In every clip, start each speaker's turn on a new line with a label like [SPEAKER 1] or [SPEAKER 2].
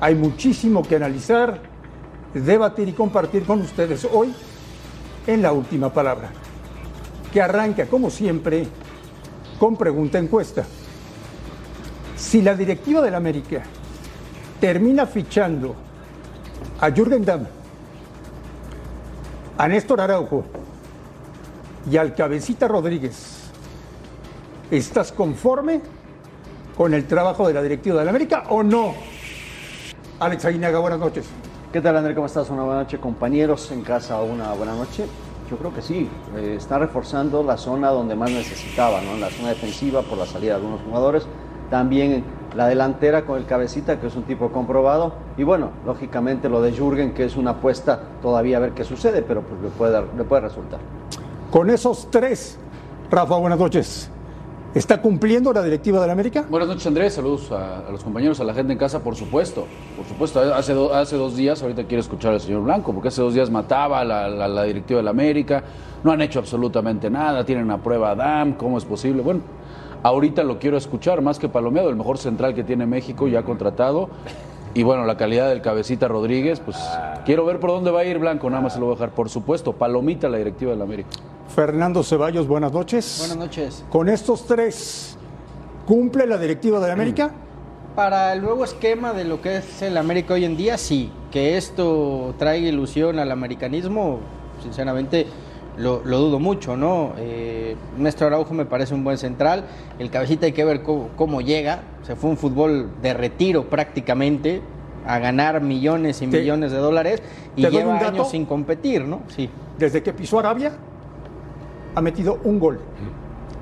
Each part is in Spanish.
[SPEAKER 1] Hay muchísimo que analizar, debatir y compartir con ustedes hoy en la última palabra, que arranca, como siempre, con pregunta encuesta. Si la directiva del América termina fichando a Jürgen Damm, a Néstor Araujo y al Cabecita Rodríguez, ¿estás conforme con el trabajo de la directiva del América o no? Alex Aguinaga, buenas noches.
[SPEAKER 2] ¿Qué tal, André? ¿Cómo estás? Una buena noche, compañeros. En casa, una buena noche. Yo creo que sí. Eh, está reforzando la zona donde más necesitaba, ¿no? La zona defensiva por la salida de algunos jugadores. También la delantera con el cabecita, que es un tipo comprobado. Y bueno, lógicamente lo de Jürgen, que es una apuesta todavía a ver qué sucede, pero pues le puede, le puede resultar.
[SPEAKER 1] Con esos tres, Rafa, buenas noches. ¿Está cumpliendo la directiva del América?
[SPEAKER 3] Buenas noches, Andrés. Saludos a, los compañeros, a la gente en casa, por supuesto. Por supuesto, hace, do, hace dos días, ahorita quiero escuchar al señor Blanco, porque hace dos días mataba a la, la, la directiva del América. No han hecho absolutamente nada, tienen a prueba a DAM, ¿cómo es posible? Bueno, ahorita lo quiero escuchar, más que Palomeado, el mejor central que tiene México, ya contratado. Y bueno, la calidad del cabecita Rodríguez, pues quiero ver por dónde va a ir Blanco, nada más se lo voy a dejar. Por supuesto, palomita la directiva del América.
[SPEAKER 1] Fernando Ceballos, buenas noches.
[SPEAKER 4] Buenas noches.
[SPEAKER 1] Con estos tres, ¿cumple la directiva del América?
[SPEAKER 4] Para el nuevo esquema de lo que es el América hoy en día, sí. Que esto traiga ilusión al americanismo, sinceramente lo, lo dudo mucho, ¿no? Eh, Néstor Araujo me parece un buen central. El cabecita hay que ver cómo, cómo llega. Se fue un fútbol de retiro prácticamente a ganar millones y millones de dólares y
[SPEAKER 1] ¿te doy
[SPEAKER 4] lleva años sin competir, ¿no? Sí.
[SPEAKER 1] Desde que pisó Arabia, ha metido un gol.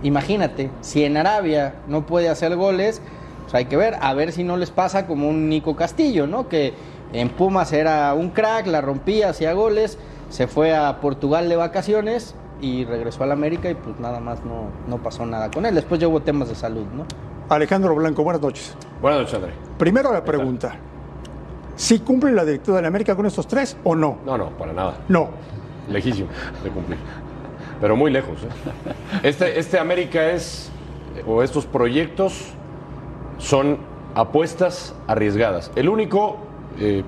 [SPEAKER 4] Imagínate, si en Arabia no puede hacer goles, pues hay que ver, a ver si no les pasa como un Nico Castillo, ¿no? Que en Pumas era un crack, la rompía, hacía goles, se fue a Portugal de vacaciones y regresó al América y pues nada más no, no pasó nada con él. Después ya hubo temas de salud, ¿no?
[SPEAKER 1] Alejandro Blanco, buenas noches.
[SPEAKER 5] Buenas noches, André.
[SPEAKER 1] Primero la pregunta. ¿Si cumple la directiva del América con estos tres o no?
[SPEAKER 5] No, no, para nada.
[SPEAKER 1] No.
[SPEAKER 5] Lejísimo de cumplir. Pero muy lejos. ¿eh? Este, este América es, o estos proyectos son apuestas arriesgadas. El único, eh,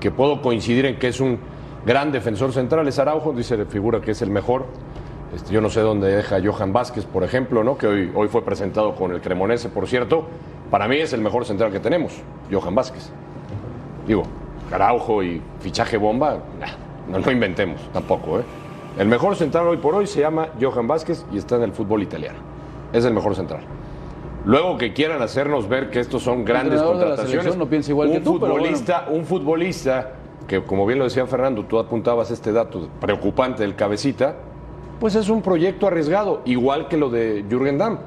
[SPEAKER 5] que puedo coincidir en que es un gran defensor central, es Araujo, dice figura que es el mejor. Este, yo no sé dónde deja Johan Vázquez, por ejemplo, ¿no? que hoy, hoy fue presentado con el Cremonese, por cierto. Para mí es el mejor central que tenemos, Johan Vázquez. Digo, Araujo y fichaje bomba, nah, no lo inventemos tampoco. ¿eh? El mejor central hoy por hoy se llama Johan Vázquez y está en el fútbol italiano. Es el mejor central. Luego que quieran hacernos ver que estos son grandes contrataciones,
[SPEAKER 3] no piensa igual
[SPEAKER 5] un
[SPEAKER 3] que tú, pero
[SPEAKER 5] futbolista, un futbolista que como bien lo decía Fernando, tú apuntabas este dato preocupante del cabecita, pues es un proyecto arriesgado, igual que lo de Jürgen Damm.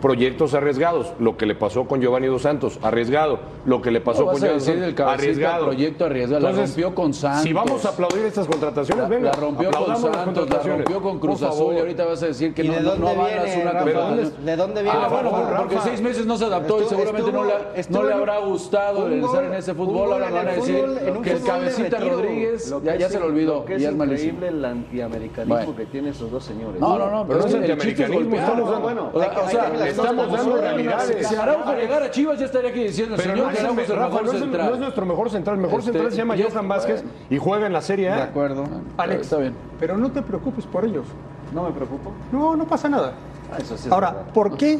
[SPEAKER 5] Proyectos arriesgados, lo que le pasó con Giovanni Dos Santos, arriesgado, lo que le pasó
[SPEAKER 3] No
[SPEAKER 5] con Giovanni
[SPEAKER 3] decir
[SPEAKER 5] Santos,
[SPEAKER 3] cabecita, proyecto arriesgado, la rompió con Santos.
[SPEAKER 5] Si vamos a aplaudir estas contrataciones,
[SPEAKER 3] La,
[SPEAKER 5] venga,
[SPEAKER 3] la rompió con Santos, la rompió con Cruz Azul y ahorita vas a decir que
[SPEAKER 4] ¿Y
[SPEAKER 3] no,
[SPEAKER 4] de
[SPEAKER 3] no,
[SPEAKER 4] dónde
[SPEAKER 3] no avalas
[SPEAKER 4] viene,
[SPEAKER 3] una
[SPEAKER 4] Rafa?
[SPEAKER 3] contratación.
[SPEAKER 4] ¿De dónde viene,
[SPEAKER 3] Ah, bueno,
[SPEAKER 4] Rafa?
[SPEAKER 3] porque
[SPEAKER 4] Rafa?
[SPEAKER 3] seis meses no se adaptó y
[SPEAKER 4] Estuvo-
[SPEAKER 3] seguramente no, le,
[SPEAKER 4] estuvo-
[SPEAKER 3] no le habrá gustado el
[SPEAKER 4] gol-
[SPEAKER 3] en ese fútbol. Ahora van a
[SPEAKER 4] el
[SPEAKER 3] decir
[SPEAKER 4] fútbol, en un
[SPEAKER 3] que el cabecita. Rodríguez ya, se lo olvidó y
[SPEAKER 2] es increíble el antiamericanismo que tienen esos dos señores.
[SPEAKER 3] No, no, no,
[SPEAKER 5] Pero no es
[SPEAKER 3] el
[SPEAKER 5] antiamericanismo,
[SPEAKER 2] bueno,
[SPEAKER 3] O sea,
[SPEAKER 5] estamos dando realidades.
[SPEAKER 3] Si Araujo llegara a Chivas ya estaría aquí diciendo el
[SPEAKER 5] Pero
[SPEAKER 3] señor
[SPEAKER 5] no
[SPEAKER 3] que
[SPEAKER 5] es, el,
[SPEAKER 3] Araujo es el
[SPEAKER 5] Rafa,
[SPEAKER 3] mejor
[SPEAKER 5] no es el-
[SPEAKER 3] central.
[SPEAKER 5] no es nuestro mejor central. El mejor
[SPEAKER 3] Este,
[SPEAKER 5] central se llama Johan Vázquez y juega en la Serie
[SPEAKER 4] De acuerdo.
[SPEAKER 1] Alex,
[SPEAKER 3] Está bien.
[SPEAKER 1] pero no te preocupes por ellos.
[SPEAKER 2] No me preocupo.
[SPEAKER 1] No, no pasa nada.
[SPEAKER 2] Ah, eso sí es
[SPEAKER 1] Ahora,
[SPEAKER 2] verdad.
[SPEAKER 1] ¿por qué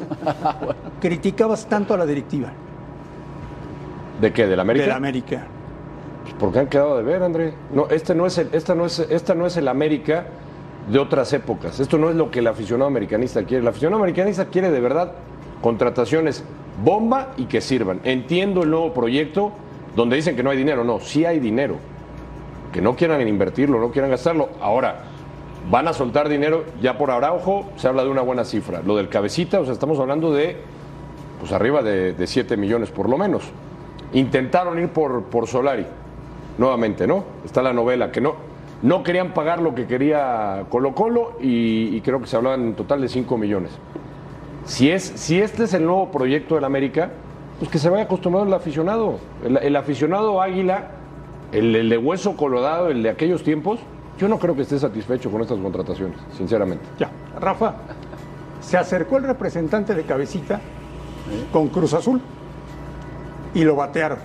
[SPEAKER 1] criticabas tanto a la directiva
[SPEAKER 5] ¿De qué? ¿Del
[SPEAKER 1] de
[SPEAKER 5] América?
[SPEAKER 1] la América?
[SPEAKER 5] Pues porque han quedado de ver, André. No, este no es el, esta no es, esta no es el América de otras épocas. Esto no es lo que el aficionado americanista quiere. El aficionado americanista quiere de verdad contrataciones bomba y que sirvan. Entiendo el nuevo proyecto donde dicen que no hay dinero. No, sí hay dinero. Que no quieran invertirlo, no quieran gastarlo. Ahora, van a soltar dinero ya por Araujo, se habla de una buena cifra. Lo del cabecita, o sea, estamos hablando de pues arriba de, de 7 millones por lo menos. intentaron ir por, por Solari, nuevamente, ¿no? Está la novela, que no, no querían pagar lo que quería Colo Colo y, creo que se hablaban en total de 5 millones. Si, es, si este es el nuevo proyecto del América, pues que se vaya acostumbrado el aficionado. El, el aficionado águila, el, el de hueso colorado, el de aquellos tiempos, yo no creo que esté satisfecho con estas contrataciones, sinceramente.
[SPEAKER 1] Ya, Rafa, se acercó el representante de Cabecita con Cruz Azul y lo batearon.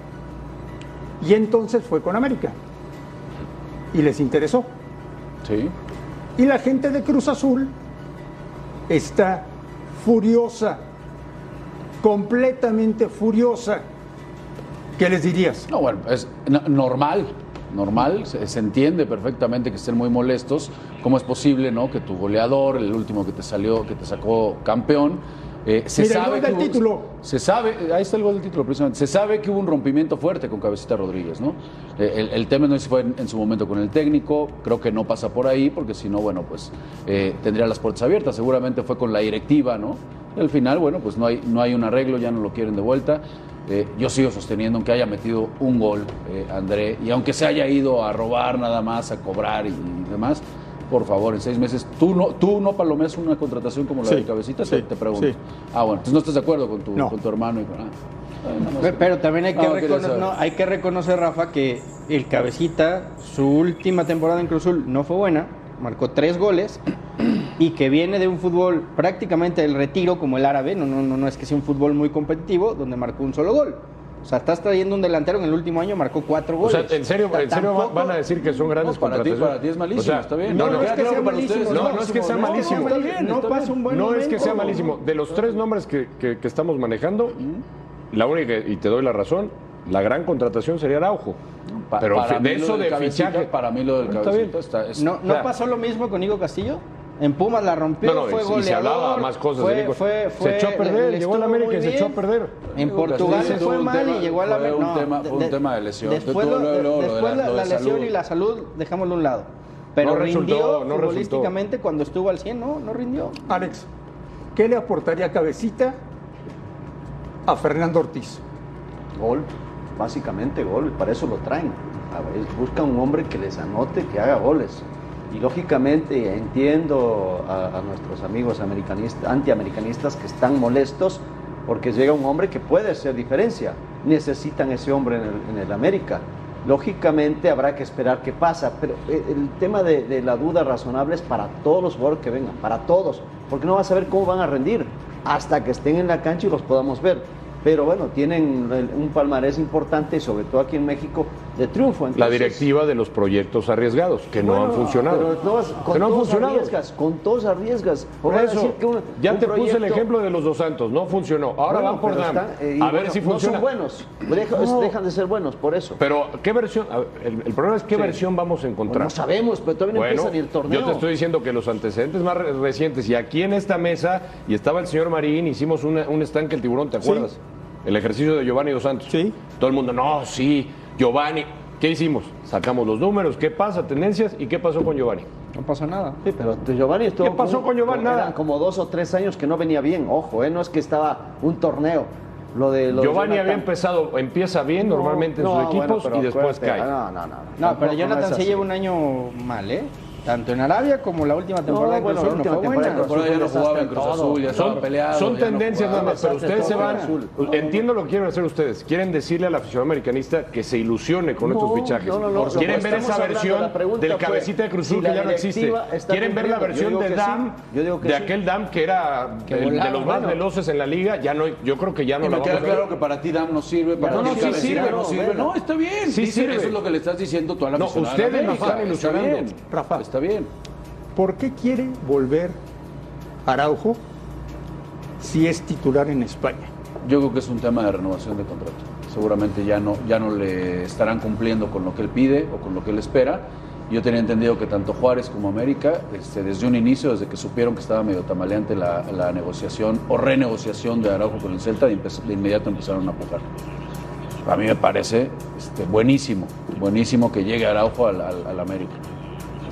[SPEAKER 1] Y entonces fue con América. Y les interesó.
[SPEAKER 3] Sí.
[SPEAKER 1] Y la gente de Cruz Azul está furiosa, completamente furiosa. ¿Qué les dirías?
[SPEAKER 3] No, bueno, es no- normal, normal, se, se entiende perfectamente que estén muy molestos. ¿Cómo es posible, no, que tu goleador, el último que te salió, que te sacó campeón, eh, se
[SPEAKER 1] Mira, el
[SPEAKER 3] sabe que hubo-
[SPEAKER 1] título.
[SPEAKER 3] se sabe, ahí está el gol del título precisamente, se sabe que hubo un rompimiento fuerte con Cabecita Rodríguez, ¿no? Eh, el, el tema no fue en, en su momento con el técnico, creo que no pasa por ahí, porque si no, bueno, pues eh, tendría las puertas abiertas, seguramente fue con la directiva, ¿no? Y al final, bueno, pues no hay, no hay un arreglo, ya no lo quieren de vuelta. Eh, yo sigo sosteniendo, aunque haya metido un gol, eh, André, y aunque se haya ido a robar nada más, a cobrar y, y demás, por favor, en seis meses, ¿tú no, tú no palomeas una contratación como la
[SPEAKER 1] Sí,
[SPEAKER 3] de Cabecita?
[SPEAKER 1] sí,
[SPEAKER 3] te, te pregunto.
[SPEAKER 1] sí.
[SPEAKER 3] Ah, bueno, entonces no estás de acuerdo con tu,
[SPEAKER 1] No.
[SPEAKER 3] con tu hermano y con... ah.
[SPEAKER 4] Pero, pero también hay que,
[SPEAKER 3] No, quería
[SPEAKER 4] reconocer, no, hay que reconocer, Rafa, que el Cabecita, su última temporada en Cruz Azul no fue buena, marcó tres goles y que viene de un fútbol prácticamente del retiro como el árabe, no, no, no, no es que sea un fútbol muy competitivo, donde marcó un solo gol. O sea, estás trayendo un delantero en el último año marcó cuatro
[SPEAKER 5] O
[SPEAKER 4] goles.
[SPEAKER 5] sea, ¿en serio,
[SPEAKER 4] O sea,
[SPEAKER 5] en serio
[SPEAKER 4] tampoco-
[SPEAKER 5] van a decir que son grandes
[SPEAKER 3] No, para ti- para ti es malísimo,
[SPEAKER 5] O sea,
[SPEAKER 3] está bien.
[SPEAKER 5] No,
[SPEAKER 1] No, es que sea malísimo.
[SPEAKER 5] No, no es que sea malísimo.
[SPEAKER 1] No,
[SPEAKER 3] Está bien,
[SPEAKER 1] no
[SPEAKER 3] está
[SPEAKER 1] pasa
[SPEAKER 3] bien.
[SPEAKER 1] un buen
[SPEAKER 5] no es
[SPEAKER 1] momento.
[SPEAKER 5] que sea malísimo. De los tres nombres que, que- que estamos manejando, la única, y te doy la razón, la gran contratación sería Araujo.
[SPEAKER 3] Pa-
[SPEAKER 5] Pero
[SPEAKER 3] para
[SPEAKER 5] de eso de fichaje.
[SPEAKER 3] Para mí lo del
[SPEAKER 5] Está
[SPEAKER 3] cabecita
[SPEAKER 5] bien.
[SPEAKER 3] está... es-
[SPEAKER 4] ¿No, ¿no pasó lo mismo con Nico Castillo? En Pumas la rompió,
[SPEAKER 5] No, no,
[SPEAKER 4] fue
[SPEAKER 5] y-
[SPEAKER 4] goleador.
[SPEAKER 5] se hablaba más cosas de
[SPEAKER 4] Fue, fue,
[SPEAKER 5] Se echó a perder,
[SPEAKER 4] le
[SPEAKER 5] llegó a la América y se echó a perder.
[SPEAKER 4] En Portugal
[SPEAKER 3] tuvo
[SPEAKER 4] fue mal
[SPEAKER 3] tema-
[SPEAKER 4] y llegó a la
[SPEAKER 3] fue un
[SPEAKER 4] no,
[SPEAKER 3] tema- fue un tema de lesión.
[SPEAKER 4] Después, lo-
[SPEAKER 3] lo de
[SPEAKER 4] después
[SPEAKER 3] la-
[SPEAKER 4] lesión
[SPEAKER 3] salud.
[SPEAKER 4] y la salud, dejémoslo a un lado. Pero
[SPEAKER 5] resultó,
[SPEAKER 4] rindió
[SPEAKER 5] no resultó.
[SPEAKER 4] cuando estuvo al 100, no, no rindió.
[SPEAKER 1] Alex, ¿qué le aportaría Cabecita a Fernando Ortiz?
[SPEAKER 2] Gol, básicamente gol, para eso lo traen. A ver, buscan un hombre que les anote, que haga goles. Y lógicamente entiendo a, nuestros amigos americanistas, antiamericanistas que están molestos porque llega un hombre que puede hacer diferencia. Necesitan ese hombre en el, América. Lógicamente habrá que esperar qué pasa, pero eh, el tema de, de la duda razonable es para todos los jugadores que vengan, para todos, porque no vas a ver cómo van a rendir hasta que estén en la cancha y los podamos ver. Pero bueno, tienen un palmarés importante, sobre todo aquí en México, de triunfo.
[SPEAKER 5] La
[SPEAKER 2] Entonces,
[SPEAKER 5] directiva de los proyectos arriesgados, que no han funcionado.
[SPEAKER 2] pero no con
[SPEAKER 5] que no han
[SPEAKER 2] todos
[SPEAKER 5] funcionado.
[SPEAKER 2] arriesgas, con todos arriesgas.
[SPEAKER 5] Por eso,
[SPEAKER 2] decir que un-
[SPEAKER 5] ya
[SPEAKER 2] un
[SPEAKER 5] te puse el ejemplo de los dos santos, no funcionó. Ahora
[SPEAKER 2] Bueno,
[SPEAKER 5] van por
[SPEAKER 2] están, eh,
[SPEAKER 5] a ver
[SPEAKER 2] bueno,
[SPEAKER 5] si
[SPEAKER 2] No
[SPEAKER 5] funciona.
[SPEAKER 2] son buenos, deja-
[SPEAKER 5] No.
[SPEAKER 2] dejan de ser buenos, por eso.
[SPEAKER 5] Pero, ¿qué versión? ver, el, el problema es qué versión vamos a encontrar.
[SPEAKER 2] No sabemos, pero todavía no
[SPEAKER 5] Bueno,
[SPEAKER 2] empieza ni el torneo.
[SPEAKER 5] yo te estoy diciendo que los antecedentes más re- recientes, y aquí en esta mesa, y estaba el señor Marín, hicimos una- un estanque el tiburón, ¿te acuerdas? El ejercicio de Giovanni Dos Santos.
[SPEAKER 1] Sí.
[SPEAKER 5] Todo el mundo, no, sí, Giovanni. ¿Qué hicimos? Sacamos los números, ¿qué pasa? Tendencias, ¿y qué pasó con Giovanni?
[SPEAKER 4] No pasó nada.
[SPEAKER 2] Sí, pero Giovanni estuvo.
[SPEAKER 5] ¿Qué pasó con Giovanni?
[SPEAKER 2] eran
[SPEAKER 5] Nada.
[SPEAKER 2] como dos o tres años que no venía bien. Ojo, ¿eh? no es que estaba un torneo. Lo de lo de
[SPEAKER 5] Giovanni había empezado, empieza bien
[SPEAKER 2] No,
[SPEAKER 5] normalmente en
[SPEAKER 2] no,
[SPEAKER 5] sus equipos y después cae.
[SPEAKER 2] No, no, no.
[SPEAKER 4] No,
[SPEAKER 2] Tampoco
[SPEAKER 4] pero Jonathan sí
[SPEAKER 2] así.
[SPEAKER 4] lleva un año mal, ¿eh? Tanto en Arabia como la última temporada en
[SPEAKER 2] bueno,
[SPEAKER 4] Cruz
[SPEAKER 2] la
[SPEAKER 4] Azul no fue buena.
[SPEAKER 2] en
[SPEAKER 3] ya no
[SPEAKER 2] Cruz Azul
[SPEAKER 3] jugaba en Cruz
[SPEAKER 2] en
[SPEAKER 3] Azul, ya.
[SPEAKER 5] Son
[SPEAKER 3] ya no
[SPEAKER 5] tendencias nada más, pero ustedes se van.
[SPEAKER 2] azul. No, no,
[SPEAKER 5] Entiendo lo que quieren hacer ustedes. Quieren decirle al aficionado americanista que se ilusione con
[SPEAKER 2] No,
[SPEAKER 5] estos fichajes.
[SPEAKER 2] no, no, no.
[SPEAKER 5] Quieren
[SPEAKER 2] Lo que
[SPEAKER 5] ver esa versión
[SPEAKER 2] la
[SPEAKER 5] del
[SPEAKER 2] fue,
[SPEAKER 5] cabecita de Cruz
[SPEAKER 2] si
[SPEAKER 5] Azul que
[SPEAKER 2] la
[SPEAKER 5] ya no existe. Quieren ver la versión de
[SPEAKER 2] que
[SPEAKER 5] Dam,
[SPEAKER 2] sí. Yo digo que
[SPEAKER 5] de
[SPEAKER 2] sí.
[SPEAKER 5] aquel Dam que era
[SPEAKER 4] Que
[SPEAKER 5] el- de los más
[SPEAKER 4] bueno.
[SPEAKER 5] veloces en la liga. Ya no, yo creo que ya no
[SPEAKER 3] Y
[SPEAKER 5] la
[SPEAKER 3] me
[SPEAKER 5] vamos
[SPEAKER 3] queda
[SPEAKER 5] a
[SPEAKER 3] claro que para ti Dam no sirve, para
[SPEAKER 2] no,
[SPEAKER 3] ti
[SPEAKER 2] no, sirve,
[SPEAKER 3] no
[SPEAKER 2] no,
[SPEAKER 3] sirve. No, está bien.
[SPEAKER 5] Sí
[SPEAKER 3] dice,
[SPEAKER 5] sirve.
[SPEAKER 3] Eso es lo que le estás diciendo tú a la
[SPEAKER 5] No, ustedes
[SPEAKER 3] de
[SPEAKER 5] nos están
[SPEAKER 3] Está
[SPEAKER 5] ilusionando.
[SPEAKER 3] bien,
[SPEAKER 1] Rafa.
[SPEAKER 3] Está bien.
[SPEAKER 1] ¿Por qué quiere volver Araujo si es titular en España?
[SPEAKER 3] Yo creo que es un tema de renovación de contrato. Seguramente ya no, ya no le estarán cumpliendo con lo que él pide o con lo que él espera. Yo tenía entendido que tanto Juárez como América, este, desde un inicio, desde que supieron que estaba medio tamaleante la, la negociación o renegociación de Araujo con el Celta, de, inmediato empezaron a apujar. A mí me parece este, buenísimo, buenísimo que llegue Araujo al, al- al América.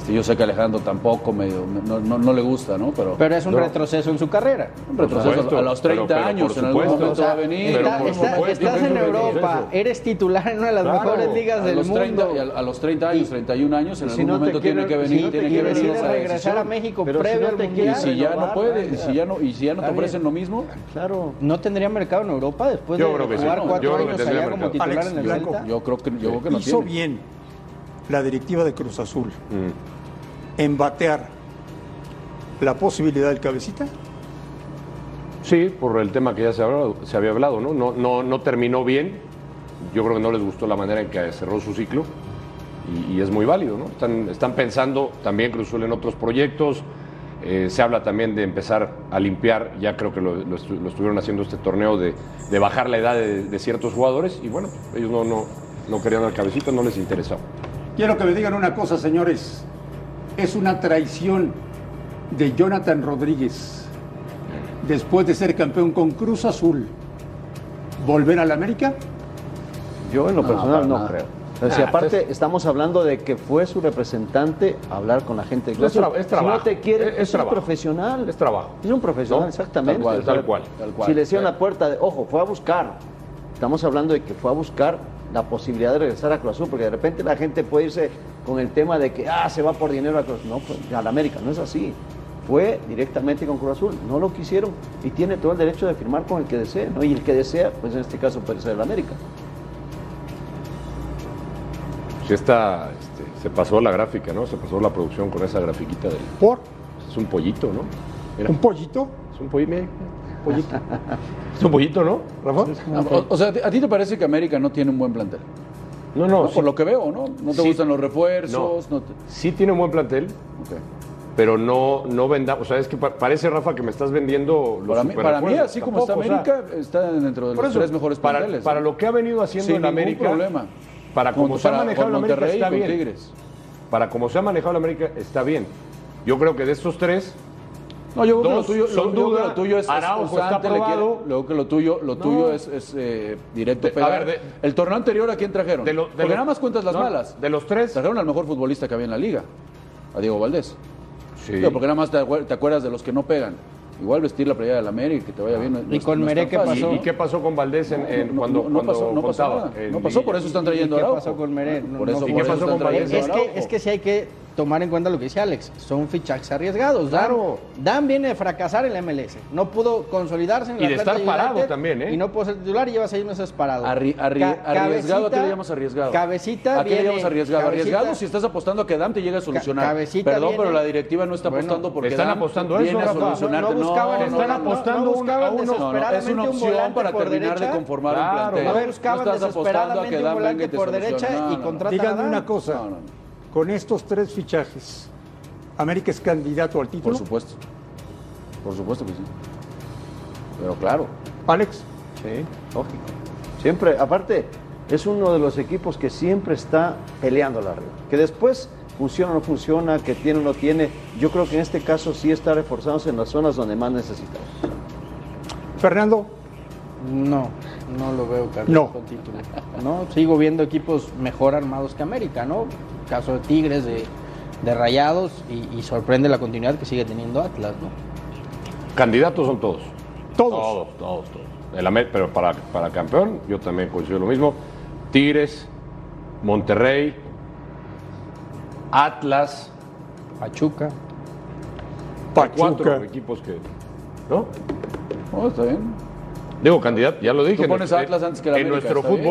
[SPEAKER 3] Este, yo sé que Alejandro tampoco medio, no, no, no le gusta, ¿no? Pero,
[SPEAKER 4] Pero es un
[SPEAKER 5] No.
[SPEAKER 4] retroceso en su carrera.
[SPEAKER 3] un retroceso
[SPEAKER 5] supuesto,
[SPEAKER 3] a los 30
[SPEAKER 5] pero- pero
[SPEAKER 3] años, en algún momento va a venir.
[SPEAKER 5] Pero
[SPEAKER 4] Está-
[SPEAKER 5] por
[SPEAKER 4] está-
[SPEAKER 5] supuesto,
[SPEAKER 4] estás
[SPEAKER 5] es
[SPEAKER 4] en Europa, eres titular en una de las
[SPEAKER 5] Claro.
[SPEAKER 4] mejores ligas del
[SPEAKER 3] los, 30,
[SPEAKER 4] mundo.
[SPEAKER 3] y a, a los 30 años, 31 años, en
[SPEAKER 2] Si
[SPEAKER 3] algún momento tiene que
[SPEAKER 2] si
[SPEAKER 3] venir, tiene que venir esa
[SPEAKER 4] regresar a. México
[SPEAKER 2] Pero si
[SPEAKER 4] previo
[SPEAKER 2] no
[SPEAKER 4] al
[SPEAKER 2] te
[SPEAKER 3] Y
[SPEAKER 4] Mundial.
[SPEAKER 2] quieres
[SPEAKER 3] si ya no puede, y si ya no, y si ya no te ofrecen lo mismo,
[SPEAKER 2] Claro.
[SPEAKER 4] ¿No tendría mercado en Europa después de jugar
[SPEAKER 5] Yo
[SPEAKER 4] cuatro años allá como titular en el
[SPEAKER 1] Blanco.
[SPEAKER 4] Celta?
[SPEAKER 3] yo creo que, yo creo que no
[SPEAKER 1] Hizo
[SPEAKER 3] tiene.
[SPEAKER 1] bien la directiva de Cruz Azul
[SPEAKER 5] Mm.
[SPEAKER 1] En batear la posibilidad del cabecita.
[SPEAKER 5] Sí, por el tema que ya se, hablado- se había hablado, ¿no? ¿no? No no terminó bien. Yo creo que no les gustó la manera en que cerró su ciclo. Y, y es muy válido, ¿no? Están, están pensando también Cruz en otros proyectos. Eh, se habla también de empezar a limpiar, ya creo que lo, lo estu- lo estuvieron haciendo este torneo, de, de bajar la edad de, de ciertos jugadores. Y bueno, ellos no, no, no querían al cabecita, no les interesaba.
[SPEAKER 1] Quiero que me digan una cosa, señores. Es una traición de Jonathan Rodríguez, después de ser campeón con Cruz Azul, volver al América.
[SPEAKER 2] Yo en lo
[SPEAKER 3] No,
[SPEAKER 2] personal no
[SPEAKER 3] nada.
[SPEAKER 2] creo. Si
[SPEAKER 5] Ah,
[SPEAKER 2] aparte
[SPEAKER 5] es-
[SPEAKER 2] estamos hablando de que fue su representante a hablar con la gente de Cruz
[SPEAKER 5] Es tra-
[SPEAKER 2] Azul.
[SPEAKER 5] es
[SPEAKER 2] Si
[SPEAKER 5] trabajo,
[SPEAKER 2] no te quiere,
[SPEAKER 5] es-
[SPEAKER 2] es,
[SPEAKER 5] es
[SPEAKER 2] un
[SPEAKER 5] trabajo.
[SPEAKER 2] profesional.
[SPEAKER 5] Es trabajo.
[SPEAKER 2] Es un profesional,
[SPEAKER 5] ¿No?
[SPEAKER 2] exactamente.
[SPEAKER 3] Tal cual,
[SPEAKER 5] tal cual.
[SPEAKER 3] Tal cual.
[SPEAKER 2] Si le hicieron
[SPEAKER 3] Sí.
[SPEAKER 2] la puerta de, ojo, fue a buscar. Estamos hablando de que fue a buscar la posibilidad de regresar a Cruz Azul, porque de repente la gente puede irse con el tema de que, ah, se va por dinero a Cruz No, pues, a la América, no es así. Fue directamente con Cruz Azul, no lo quisieron y tiene todo el derecho de firmar con el que desee, ¿no? Y el que desea, pues en este caso puede ser el América.
[SPEAKER 5] Sí está, este, se pasó la gráfica, ¿no? Se pasó la producción con esa grafiquita del...
[SPEAKER 1] Por
[SPEAKER 5] Es un pollito, ¿no? Mira,
[SPEAKER 1] un pollito.
[SPEAKER 5] es un pollito, pollito. es un pollito, ¿no, Rafa?
[SPEAKER 3] O, o sea, ¿a ti te parece que América no tiene un buen plantel?
[SPEAKER 5] No, no,
[SPEAKER 3] No,
[SPEAKER 5] sí,
[SPEAKER 3] Por lo que veo, ¿no? No te
[SPEAKER 5] Sí.
[SPEAKER 3] gustan los refuerzos.
[SPEAKER 5] No.
[SPEAKER 3] No. te-
[SPEAKER 5] sí tiene un buen plantel,
[SPEAKER 3] ok.
[SPEAKER 5] pero no, no venda, o sea, es que pa- parece, Rafa, que me estás vendiendo los
[SPEAKER 3] Para mí, para mí, así como está
[SPEAKER 5] Tampoco, o sea,
[SPEAKER 3] América, está dentro de los
[SPEAKER 5] eso,
[SPEAKER 3] tres mejores
[SPEAKER 5] para,
[SPEAKER 3] planteles.
[SPEAKER 5] para lo que ha venido haciendo
[SPEAKER 3] Sin
[SPEAKER 5] en América,
[SPEAKER 3] problema.
[SPEAKER 5] para como se ha manejado la América está bien.
[SPEAKER 3] Tigres.
[SPEAKER 5] Para como se ha manejado la América está bien. Yo creo que de estos tres,
[SPEAKER 3] No, yo creo que
[SPEAKER 5] Dos
[SPEAKER 3] lo tuyo,
[SPEAKER 5] son
[SPEAKER 3] lo-
[SPEAKER 5] duda.
[SPEAKER 3] lo tuyo es,
[SPEAKER 5] está
[SPEAKER 3] luego que lo tuyo, lo
[SPEAKER 5] No.
[SPEAKER 3] tuyo es, es, eh, directo
[SPEAKER 5] De- a ver, de-
[SPEAKER 3] el torneo anterior a quién trajeron?
[SPEAKER 5] de lo- de
[SPEAKER 3] Porque
[SPEAKER 5] lo-
[SPEAKER 3] nada más cuentas las
[SPEAKER 5] no,
[SPEAKER 3] malas.
[SPEAKER 5] de los tres,
[SPEAKER 3] Trajeron al mejor futbolista que había en la liga, a Diego Valdés.
[SPEAKER 5] sí.
[SPEAKER 3] Digo, porque nada más te, acuer- te acuerdas de los que no pegan. Igual vestir la playera del América y que te vaya bien. no- no
[SPEAKER 4] ¿Y con Meré qué
[SPEAKER 3] fácil,
[SPEAKER 5] ¿Y,
[SPEAKER 4] pasó?
[SPEAKER 5] y qué pasó con Valdés en, en
[SPEAKER 3] No,
[SPEAKER 5] cuando,
[SPEAKER 3] no, no
[SPEAKER 5] cuando
[SPEAKER 3] pasó, no pasó
[SPEAKER 5] contaba?
[SPEAKER 3] nada.
[SPEAKER 5] En
[SPEAKER 3] No pasó, por eso están trayendo
[SPEAKER 4] ¿Y
[SPEAKER 3] a
[SPEAKER 4] qué
[SPEAKER 3] Araujo.
[SPEAKER 4] pasó con Meré? No-
[SPEAKER 3] Por
[SPEAKER 4] no
[SPEAKER 3] eso,
[SPEAKER 4] fue-
[SPEAKER 3] por
[SPEAKER 5] ¿Y qué
[SPEAKER 3] eso
[SPEAKER 5] pasó con Valdés?
[SPEAKER 4] Es que, es que sí hay que tomar en cuenta lo que dice Alex. Son fichajes arriesgados. Dan-
[SPEAKER 5] Claro.
[SPEAKER 4] Dan, viene de fracasar en la MLS. No pudo consolidarse en
[SPEAKER 5] Y
[SPEAKER 4] la
[SPEAKER 5] de
[SPEAKER 4] Atlanta
[SPEAKER 5] estar parado también, ¿eh?
[SPEAKER 4] Y no pudo ser titular y lleva seis meses parado.
[SPEAKER 3] Arri- arri-
[SPEAKER 4] Ca-
[SPEAKER 3] arriesgado, ¿a qué le llamas arriesgado?
[SPEAKER 4] Cabecita
[SPEAKER 3] ¿A qué le
[SPEAKER 4] viene-
[SPEAKER 3] llamas arriesgado?
[SPEAKER 4] Cabecita-
[SPEAKER 3] Arriesgado si estás apostando a que Dam te llegue a solucionar.
[SPEAKER 4] Cabecita
[SPEAKER 3] Perdón,
[SPEAKER 4] viene-
[SPEAKER 3] pero la directiva no está
[SPEAKER 4] Bueno,
[SPEAKER 3] apostando porque
[SPEAKER 5] están apostando a eso,
[SPEAKER 3] viene a
[SPEAKER 5] Rafa.
[SPEAKER 3] solucionarte.
[SPEAKER 4] No, no buscaban-
[SPEAKER 3] no,
[SPEAKER 5] están apostando
[SPEAKER 4] no
[SPEAKER 5] un- a uno.
[SPEAKER 3] No, no, es una
[SPEAKER 4] un
[SPEAKER 3] opción para terminar
[SPEAKER 4] derecha.
[SPEAKER 3] de conformar
[SPEAKER 5] Claro.
[SPEAKER 3] un plantel.
[SPEAKER 4] No
[SPEAKER 5] No
[SPEAKER 4] buscaban
[SPEAKER 3] estás apostando a
[SPEAKER 4] desesperadamente
[SPEAKER 3] que Dam venga y te
[SPEAKER 4] por
[SPEAKER 3] solucione.
[SPEAKER 4] derecha y
[SPEAKER 1] Díganme
[SPEAKER 4] Dan.
[SPEAKER 1] una cosa. Con estos tres fichajes, ¿América es candidato al
[SPEAKER 3] Por
[SPEAKER 1] título?
[SPEAKER 3] supuesto. Por supuesto que sí. Pero claro.
[SPEAKER 1] Alex,
[SPEAKER 2] Sí, lógico. Siempre, aparte, es uno de los equipos que siempre está peleando la arriba. Que después funciona o no funciona, que tiene o no tiene. Yo creo que en este caso sí está reforzándose en las zonas donde más necesitamos.
[SPEAKER 1] Fernando,
[SPEAKER 4] No, no lo veo Carlos,
[SPEAKER 1] No.
[SPEAKER 4] con título. No, sigo viendo equipos mejor armados que América, ¿no? Caso de Tigres, de, de Rayados y, y sorprende la continuidad que sigue teniendo Atlas, ¿no?
[SPEAKER 5] Candidatos son todos.
[SPEAKER 1] todos.
[SPEAKER 5] Todos, todos, todos. El pero para, para campeón, yo también coincido lo mismo. Tigres, Monterrey, Atlas,
[SPEAKER 4] Pachuca.
[SPEAKER 5] cuatro
[SPEAKER 1] Pachuca.
[SPEAKER 5] equipos que. ¿No?
[SPEAKER 3] Oh, está bien.
[SPEAKER 5] Digo, candidato, ya lo dije.
[SPEAKER 3] Tú
[SPEAKER 5] en
[SPEAKER 3] pones a Atlas antes que la
[SPEAKER 5] En
[SPEAKER 3] América,
[SPEAKER 5] nuestro
[SPEAKER 3] bien.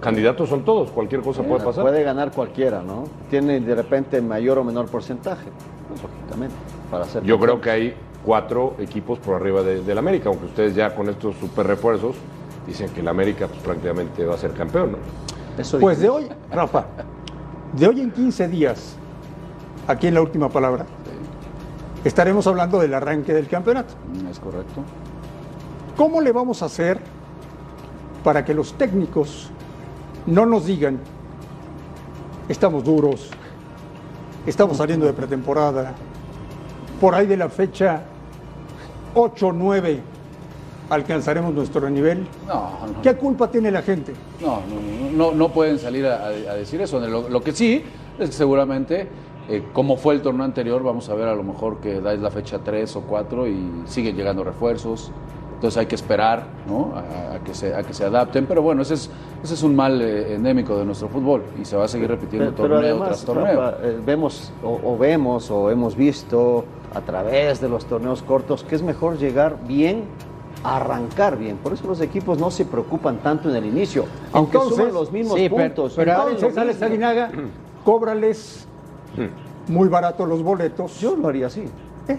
[SPEAKER 5] Candidatos son todos. Cualquier cosa puede pasar.
[SPEAKER 2] Puede ganar cualquiera, ¿no? Tiene de repente mayor o menor porcentaje, pues, lógicamente, para ser
[SPEAKER 5] Yo creo que hay cuatro equipos por arriba de- del América, aunque ustedes ya con estos super refuerzos dicen que el América pues, prácticamente va a ser campeón, ¿no?
[SPEAKER 2] Eso
[SPEAKER 1] Pues de hoy, Rafa, de hoy en 15 días, aquí en la última palabra, estaremos hablando del arranque del campeonato.
[SPEAKER 3] Mm, Es correcto.
[SPEAKER 1] ¿Cómo le vamos a hacer para que los técnicos no nos digan, estamos duros, estamos saliendo de pretemporada, por ahí de la fecha 8 o 9 alcanzaremos nuestro nivel?
[SPEAKER 3] No, no.
[SPEAKER 1] ¿Qué culpa tiene la gente?
[SPEAKER 3] No, no, no, pueden salir a, decir eso. Lo, lo que sí es que seguramente eh, cómo fue el torneo anterior, vamos a ver a lo mejor que dais la fecha 3 o 4 y siguen llegando refuerzos. Entonces hay que esperar ¿no? a, a que se, a que se adapten. Pero bueno, ese es, ese es un mal eh, endémico de nuestro fútbol y se va a seguir repitiendo
[SPEAKER 2] Pero, pero
[SPEAKER 3] torneo
[SPEAKER 2] además,
[SPEAKER 3] tras torneo.
[SPEAKER 2] Rafa, eh, vemos o, o vemos o hemos visto a través de los torneos cortos que es mejor llegar bien, arrancar bien. Por eso los equipos no se preocupan tanto en el inicio, aunque
[SPEAKER 1] Entonces-
[SPEAKER 2] suman los mismos
[SPEAKER 4] Sí, pero-
[SPEAKER 2] puntos.
[SPEAKER 4] pero
[SPEAKER 2] lo
[SPEAKER 1] Entonces,
[SPEAKER 2] mismo.
[SPEAKER 1] Aguinaga, cóbrales muy barato los boletos.
[SPEAKER 2] Yo lo haría así.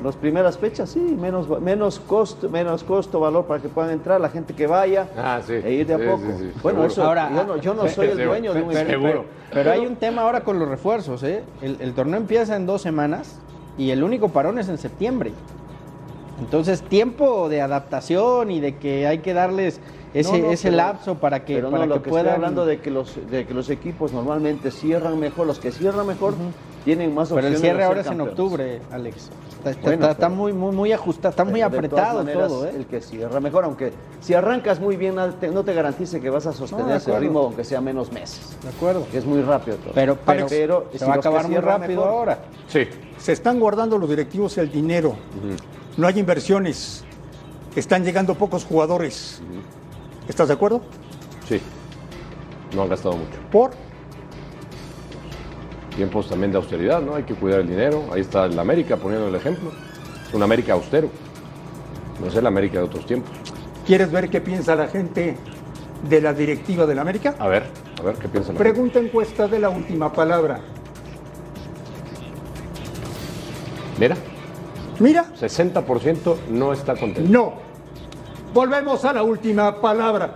[SPEAKER 2] Las primeras fechas, sí, menos, menos costo, menos costo, valor para que puedan entrar la gente que vaya
[SPEAKER 5] Ah, sí.
[SPEAKER 2] e ir de a
[SPEAKER 5] Sí,
[SPEAKER 2] poco.
[SPEAKER 5] sí, sí,
[SPEAKER 2] bueno,
[SPEAKER 5] seguro.
[SPEAKER 2] eso,
[SPEAKER 4] Ahora,
[SPEAKER 2] yo no, yo no soy el dueño de un equipo.
[SPEAKER 5] seguro.
[SPEAKER 4] Pero hay un tema ahora con los refuerzos, ¿eh? El, el torneo empieza en dos semanas y el único parón es en septiembre. Entonces, tiempo de adaptación y de que hay que darles ese,
[SPEAKER 2] No, no,
[SPEAKER 4] ese
[SPEAKER 2] pero-
[SPEAKER 4] lapso para que,
[SPEAKER 2] Pero
[SPEAKER 4] para
[SPEAKER 2] no, lo
[SPEAKER 4] que puedan...
[SPEAKER 2] estoy hablando de que los de que los equipos normalmente cierran mejor, los que cierran mejor tienen más
[SPEAKER 4] Pero
[SPEAKER 2] opciones.
[SPEAKER 4] el cierre ahora es en octubre, Alex. Está, está-
[SPEAKER 2] Bueno,
[SPEAKER 4] está- está
[SPEAKER 2] pero-
[SPEAKER 4] muy, muy, muy ajustado, está muy
[SPEAKER 2] Pero
[SPEAKER 4] apretado
[SPEAKER 2] maneras,
[SPEAKER 4] todo, ¿eh?
[SPEAKER 2] El que cierra mejor, aunque si arrancas muy bien, no te, garantice que vas a sostener ese ritmo aunque sea menos meses.
[SPEAKER 4] De acuerdo.
[SPEAKER 2] Que es muy rápido todo.
[SPEAKER 4] Pero, pero,
[SPEAKER 2] Pero
[SPEAKER 4] se
[SPEAKER 2] si
[SPEAKER 4] va a acabar muy rápido
[SPEAKER 2] mejor-
[SPEAKER 4] ahora.
[SPEAKER 5] Sí.
[SPEAKER 1] Se están guardando los directivos el dinero. No hay inversiones. Están llegando pocos jugadores. ¿Estás de acuerdo?
[SPEAKER 5] Sí. No han gastado mucho.
[SPEAKER 1] Por
[SPEAKER 5] Tiempos también de austeridad, ¿no? Hay que cuidar el dinero. Ahí está el América poniendo el ejemplo. Es un América austero. No es el América de otros tiempos.
[SPEAKER 1] ¿Quieres ver qué piensa la gente de la directiva del América?
[SPEAKER 5] A ver, a ver qué piensan. la gente?
[SPEAKER 1] Pregunta encuesta de la última palabra.
[SPEAKER 5] Mira,
[SPEAKER 1] Mira,
[SPEAKER 5] 60% no está contento.
[SPEAKER 1] no. Volvemos a la última palabra.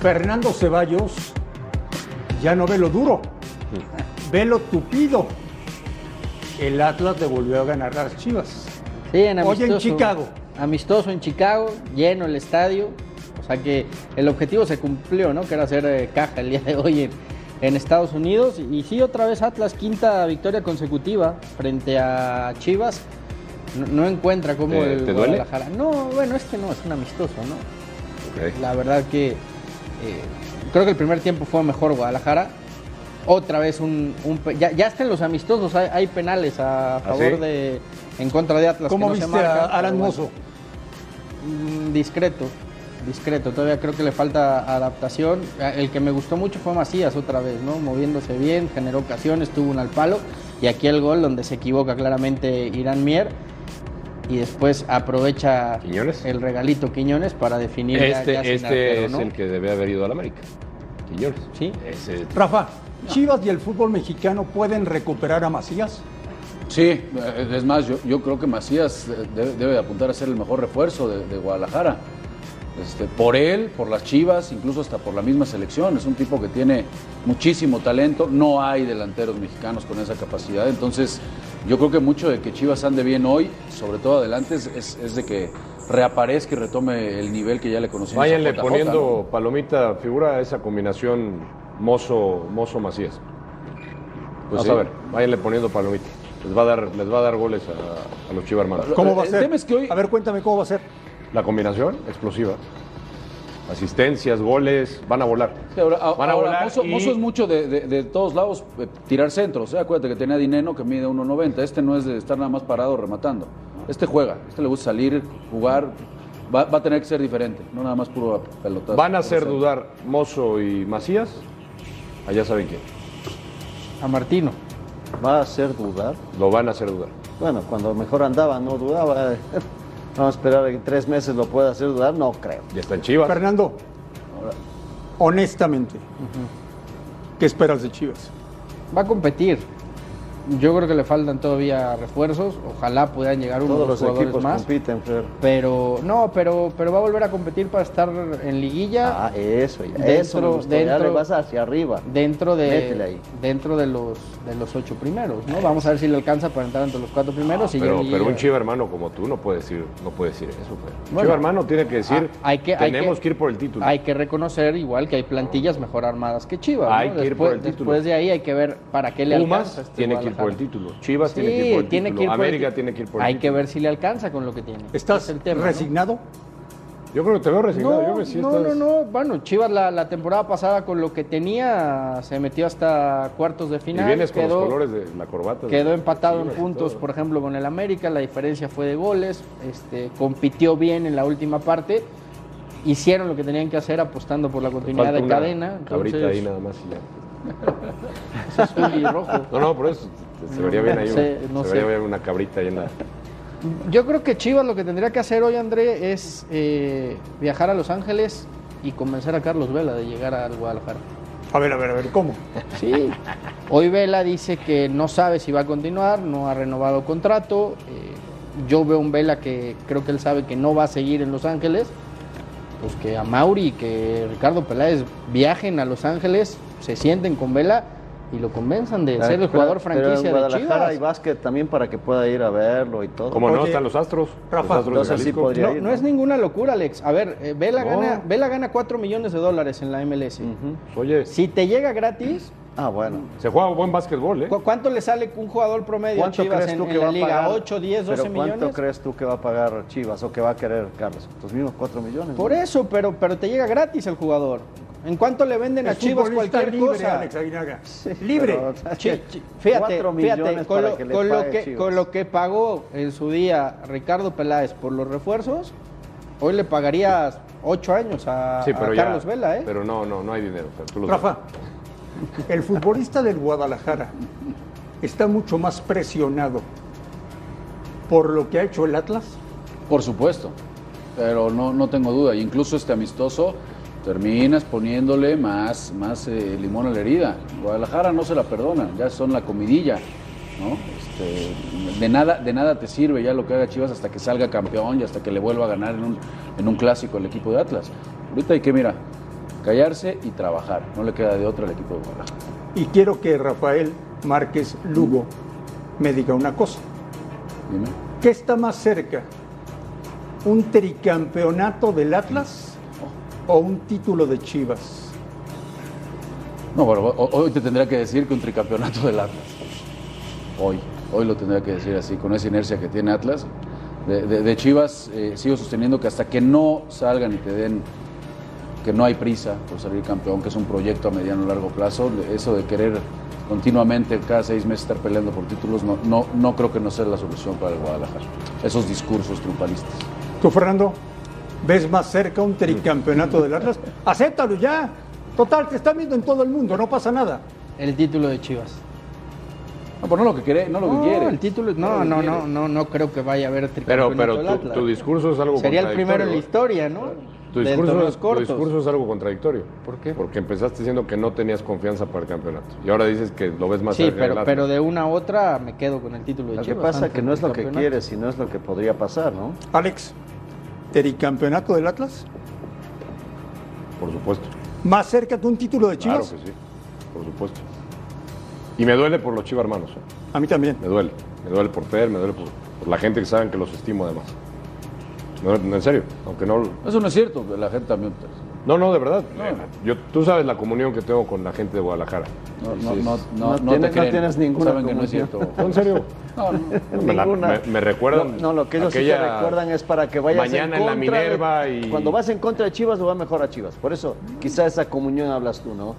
[SPEAKER 1] Fernando Ceballos ya no ve lo duro, ve lo tupido. El Atlas le volvió a ganar a las Chivas.
[SPEAKER 4] Sí, en
[SPEAKER 1] Hoy en
[SPEAKER 4] amistoso.
[SPEAKER 1] Chicago.
[SPEAKER 4] Amistoso en Chicago, lleno el estadio. O sea que el objetivo se cumplió, ¿no? Que era hacer eh, caja el día de hoy en, en Estados Unidos. Y sí, otra vez Atlas, quinta victoria consecutiva frente a Chivas. No, no encuentra cómo
[SPEAKER 5] ¿Te-
[SPEAKER 4] el
[SPEAKER 5] te duele?
[SPEAKER 4] Guadalajara. No, bueno, este no, es un amistoso, ¿no?
[SPEAKER 5] Ok.
[SPEAKER 4] La verdad que eh, creo que el primer tiempo fue mejor Guadalajara. Otra vez un, un pe- ya, ya está en los amistosos, hay, hay penales a favor
[SPEAKER 5] sí?
[SPEAKER 4] de en contra de Atlas.
[SPEAKER 1] ¿Cómo
[SPEAKER 4] que no se
[SPEAKER 1] viste a
[SPEAKER 4] marcan,
[SPEAKER 1] Alan
[SPEAKER 4] bueno.
[SPEAKER 1] Mozo?
[SPEAKER 4] Mm, discreto, discreto. Todavía creo que le falta adaptación. El que me gustó mucho fue Macías otra vez, ¿no? Moviéndose bien, generó ocasiones, tuvo un al palo. Y aquí el gol donde se equivoca claramente Irán Mier. Y después aprovecha
[SPEAKER 5] Quiñones.
[SPEAKER 4] el regalito Quiñones para definir ya-
[SPEAKER 5] Este,
[SPEAKER 4] ya
[SPEAKER 5] este
[SPEAKER 4] arquero,
[SPEAKER 5] es
[SPEAKER 4] ¿no?
[SPEAKER 5] el que debe haber ido al América. Quiñones.
[SPEAKER 4] Sí.
[SPEAKER 5] Ese-
[SPEAKER 1] Rafa, Chivas y el fútbol mexicano pueden recuperar a Macías.
[SPEAKER 3] Sí, eh, es más, yo, yo creo que Macías eh, debe, debe de apuntar a ser el mejor refuerzo de, de Guadalajara. Este, por él, por las Chivas, incluso hasta por la misma selección. Es un tipo que tiene muchísimo talento. No hay delanteros mexicanos con esa capacidad. Entonces, yo creo que mucho de que Chivas ande bien hoy, sobre todo adelante, es, es- es de que reaparezca y retome el nivel que ya le conocimos. a
[SPEAKER 5] Váyanle
[SPEAKER 3] JJ,
[SPEAKER 5] poniendo
[SPEAKER 3] ¿no?
[SPEAKER 5] palomita figura a esa combinación Mozo, Mozo Macías.
[SPEAKER 3] Pues
[SPEAKER 5] Vamos
[SPEAKER 3] sí.
[SPEAKER 5] a ver, váyanle poniendo palomita. Les va a dar, les va a dar goles a, a los Chivarmanos.
[SPEAKER 1] ¿Cómo va a
[SPEAKER 3] El
[SPEAKER 1] ser?
[SPEAKER 3] tema es que hoy-
[SPEAKER 1] A ver, cuéntame cómo va a ser.
[SPEAKER 5] La combinación explosiva. Asistencias, goles, van a volar.
[SPEAKER 3] Sí, ahora,
[SPEAKER 5] Van a
[SPEAKER 3] ahora,
[SPEAKER 5] volar
[SPEAKER 3] Mozo,
[SPEAKER 5] y-
[SPEAKER 3] Mozo es mucho de, de- de todos lados eh, tirar centros. ¿eh? Acuérdate que tenía Dineno que mide 1.90. Este no es de estar nada más parado rematando. Este juega. Este le gusta salir, jugar. Va, va a tener que ser diferente. No nada más puro pelotazo.
[SPEAKER 5] Van a hacer
[SPEAKER 3] centro.
[SPEAKER 5] dudar Mozo y Macías. Allá saben quién.
[SPEAKER 4] A Martino.
[SPEAKER 2] Va a hacer dudar.
[SPEAKER 5] Lo van a hacer dudar.
[SPEAKER 2] Bueno, cuando mejor andaba no dudaba. Vamos a esperar a que en tres meses lo pueda hacer dudar, no creo.
[SPEAKER 5] Ya está en Chivas.
[SPEAKER 1] Fernando, honestamente, ¿qué esperas de Chivas?
[SPEAKER 4] Va a competir. Yo creo que le faltan todavía refuerzos. Ojalá puedan llegar unos
[SPEAKER 2] Todos los
[SPEAKER 4] jugadores
[SPEAKER 2] equipos
[SPEAKER 4] más.
[SPEAKER 2] compiten, Fer.
[SPEAKER 4] Pero no, pero, pero va a volver a competir para estar en liguilla.
[SPEAKER 2] Ah, eso, ya.
[SPEAKER 4] Dentro-
[SPEAKER 2] eso me gustó. Ya
[SPEAKER 4] dentro-
[SPEAKER 2] le vas hacia arriba.
[SPEAKER 4] dentro de
[SPEAKER 2] ahí.
[SPEAKER 4] dentro de los de los ocho primeros, ¿no? Vamos a ver si le alcanza para entrar entre los cuatro primeros. y ya
[SPEAKER 5] Pero, pero un chiva hermano como tú no puede decir, no puede decir eso. Fer. Un
[SPEAKER 4] Bueno.
[SPEAKER 5] chiva hermano tiene que decir,
[SPEAKER 4] Ah, hay que- hay
[SPEAKER 5] tenemos
[SPEAKER 4] que-
[SPEAKER 5] que, ir por el título.
[SPEAKER 4] Hay que reconocer igual que hay plantillas mejor armadas que Chivas. ¿no?
[SPEAKER 5] Hay que ir
[SPEAKER 4] después,
[SPEAKER 5] por el título.
[SPEAKER 4] después de ahí hay que ver para qué le
[SPEAKER 5] Pumas
[SPEAKER 4] alcanza. este
[SPEAKER 5] tiene que ir por el título. Chivas tiene que ir por el
[SPEAKER 4] tiene que
[SPEAKER 5] título.
[SPEAKER 4] ir por el
[SPEAKER 5] América
[SPEAKER 4] ti-
[SPEAKER 5] tiene que ir por el
[SPEAKER 4] Hay que ver si le alcanza con lo que tiene.
[SPEAKER 1] ¿Estás
[SPEAKER 4] es el tema, ¿no?
[SPEAKER 1] resignado?
[SPEAKER 5] Yo creo que te veo resignado.
[SPEAKER 4] No,
[SPEAKER 5] yo me siento
[SPEAKER 4] no, no, no. Bueno, Chivas la, la temporada pasada con lo que tenía se metió hasta cuartos de
[SPEAKER 5] Y
[SPEAKER 4] final.
[SPEAKER 5] vienes con
[SPEAKER 4] quedó,
[SPEAKER 5] los colores de la corbata. de
[SPEAKER 4] quedó empatado en
[SPEAKER 5] y
[SPEAKER 4] puntos, por ejemplo, con el América. La diferencia fue de goles. Este, compitió bien en la última parte. Hicieron lo que tenían que hacer apostando por la continuidad de cadena. Entonces,
[SPEAKER 5] ahí nada más y ya.
[SPEAKER 4] ese es rojo.
[SPEAKER 5] No, no, por eso se vería bien ahí.
[SPEAKER 4] Sé,
[SPEAKER 5] una-
[SPEAKER 4] no
[SPEAKER 5] se
[SPEAKER 4] sé.
[SPEAKER 5] vería bien una cabrita ahí en la.
[SPEAKER 4] Yo creo que Chivas lo que tendría que hacer hoy, André, es eh, viajar a Los Ángeles y convencer a Carlos Vela de llegar al Guadalajara.
[SPEAKER 1] A ver, a ver, a ver, ¿cómo?
[SPEAKER 4] Sí, hoy Vela dice que no sabe si va a continuar, no ha renovado contrato. eh, yo veo un Vela que creo que él sabe que no va a seguir en Los Ángeles. Pues que a Mauri y que Ricardo Peláez viajen a Los Ángeles, se sienten con Vela y lo convenzan de ser el
[SPEAKER 2] Pero-
[SPEAKER 4] jugador
[SPEAKER 2] pero en
[SPEAKER 4] franquicia de
[SPEAKER 2] Guadalajara hay
[SPEAKER 4] Chivas.
[SPEAKER 2] básquet también para que pueda ir a verlo y todo.
[SPEAKER 5] Como no, están los astros.
[SPEAKER 1] Rafa,
[SPEAKER 5] los astros de
[SPEAKER 2] entonces sí
[SPEAKER 5] Jalisco.
[SPEAKER 2] podría
[SPEAKER 4] No,
[SPEAKER 2] ir,
[SPEAKER 4] no es ninguna locura, Alex. A ver, eh, Vela,
[SPEAKER 5] No.
[SPEAKER 4] gana, Vela gana 4 millones de dólares en la MLS.
[SPEAKER 5] Oye,
[SPEAKER 4] Si te llega gratis,
[SPEAKER 2] Ah, bueno.
[SPEAKER 5] se juega buen básquetbol, ¿eh?
[SPEAKER 4] ¿cu- ¿cuánto le sale un jugador promedio a
[SPEAKER 2] ¿Cuánto
[SPEAKER 4] Chivas
[SPEAKER 2] crees
[SPEAKER 4] en,
[SPEAKER 2] tú
[SPEAKER 4] en
[SPEAKER 2] que va
[SPEAKER 4] la liga?
[SPEAKER 2] pagar?
[SPEAKER 4] ¿8, 10, 12
[SPEAKER 2] ¿Pero ¿Cuánto
[SPEAKER 4] millones?
[SPEAKER 2] crees tú que va a pagar Chivas o que va a querer Carlos? Los mismos 4 millones.
[SPEAKER 4] Por
[SPEAKER 2] ¿no?
[SPEAKER 4] eso, pero, pero te llega gratis el jugador. ¿En cuánto le venden a Chivas cualquier
[SPEAKER 1] libre,
[SPEAKER 4] cosa?
[SPEAKER 1] Alex Aguinaga. libre.
[SPEAKER 2] Pero, o sea,
[SPEAKER 4] Chi- chi- fíjate,
[SPEAKER 2] cuatro
[SPEAKER 4] fíjate,
[SPEAKER 2] millones
[SPEAKER 4] con, lo,
[SPEAKER 2] que
[SPEAKER 4] con lo que,
[SPEAKER 2] Chivas.
[SPEAKER 4] con lo que pagó en su día Ricardo Peláez por los refuerzos, hoy le pagarías 8 años a,
[SPEAKER 5] Sí,
[SPEAKER 4] a
[SPEAKER 5] pero ya.
[SPEAKER 4] Carlos Vela, ¿eh?
[SPEAKER 5] Pero no, no, no hay dinero. Fer, tú lo
[SPEAKER 1] Rafa, el futbolista del Guadalajara está mucho más presionado por lo que ha hecho el Atlas.
[SPEAKER 3] Por supuesto, pero no, no tengo duda. Incluso este amistoso terminas poniéndole más, más eh, limón a la herida. Guadalajara no se la perdona, ya son la comidilla. ¿no? Este, de, nada, de nada te sirve ya lo que haga Chivas hasta que salga campeón y hasta que le vuelva a ganar en un, en un clásico el equipo de Atlas. Ahorita hay que, mira, callarse y trabajar. No le queda de otra al equipo de Guadalajara.
[SPEAKER 1] Y quiero que Rafael Márquez Lugo me diga una cosa.
[SPEAKER 3] Dime.
[SPEAKER 1] ¿Qué está más cerca? ¿Un tricampeonato del Atlas o un título de Chivas?
[SPEAKER 3] No, bueno, ho- hoy te tendría que decir que un tricampeonato del Atlas. Hoy, hoy lo tendría que decir así, con esa inercia que tiene Atlas. De, de- de Chivas eh, sigo sosteniendo que hasta que no salgan y te den, que no hay prisa por salir campeón, que es un proyecto a mediano o largo plazo, eso de querer continuamente cada seis meses estar peleando por títulos, no, no, no creo que no sea la solución para el Guadalajara. Esos discursos triunfalistas.
[SPEAKER 1] ¿Tú, Fernando, ves más cerca un tricampeonato del Atlas? Acéptalo ya. Total, te están viendo en todo el mundo, no pasa nada.
[SPEAKER 4] El título de Chivas.
[SPEAKER 3] No, pero no lo que quiere, no lo que
[SPEAKER 4] No,
[SPEAKER 3] quiere.
[SPEAKER 4] el título, no, no, no, no, no creo que vaya a haber
[SPEAKER 5] Pero,
[SPEAKER 4] tricampeonato
[SPEAKER 5] pero
[SPEAKER 4] del
[SPEAKER 5] tu,
[SPEAKER 4] Atlas.
[SPEAKER 5] tu discurso es algo
[SPEAKER 4] Sería el primero en la historia, ¿no?
[SPEAKER 5] Tu discurso,
[SPEAKER 4] torneos
[SPEAKER 5] tu discurso es algo contradictorio.
[SPEAKER 4] ¿Por qué?
[SPEAKER 5] Porque empezaste diciendo que no tenías confianza para el campeonato. Y ahora dices que lo ves más
[SPEAKER 4] Sí, pero, pero de una a otra me quedo con el título de
[SPEAKER 2] Lo que pasa es que no es lo que quieres, sino es lo que podría pasar, ¿no?
[SPEAKER 1] Alex, tricampeonato del Atlas,
[SPEAKER 5] Por supuesto.
[SPEAKER 1] más cerca que un título de
[SPEAKER 5] Claro
[SPEAKER 1] Chivas.
[SPEAKER 5] que sí. Por supuesto. Y me duele por los Chivas hermanos. ¿eh?
[SPEAKER 1] A mí también.
[SPEAKER 5] Me duele. Me duele por Fer, me duele por, por la gente que saben que los estimo además. No, no, en serio. Aunque no.
[SPEAKER 3] Eso no es cierto, la gente también.
[SPEAKER 5] No, no, de verdad. Yo, tú sabes la comunión que tengo con la gente de Guadalajara.
[SPEAKER 3] No,
[SPEAKER 5] Sí,
[SPEAKER 3] no, no,
[SPEAKER 2] No
[SPEAKER 3] no, no
[SPEAKER 2] tienes-
[SPEAKER 3] te
[SPEAKER 2] no tienes ninguna
[SPEAKER 3] Saben que no es cierto.
[SPEAKER 5] No, en serio.
[SPEAKER 3] No, no.
[SPEAKER 5] Me, la-
[SPEAKER 2] Ninguna.
[SPEAKER 5] me- me recuerdan.
[SPEAKER 2] No, no, lo que ellos sí te recuerdan es para que vayas
[SPEAKER 5] mañana
[SPEAKER 2] en
[SPEAKER 5] en la
[SPEAKER 2] contra de-
[SPEAKER 5] Minerva y
[SPEAKER 2] Cuando vas en contra de Chivas, lo va mejor a Chivas. Por eso, quizá esa comunión hablas tú, ¿no?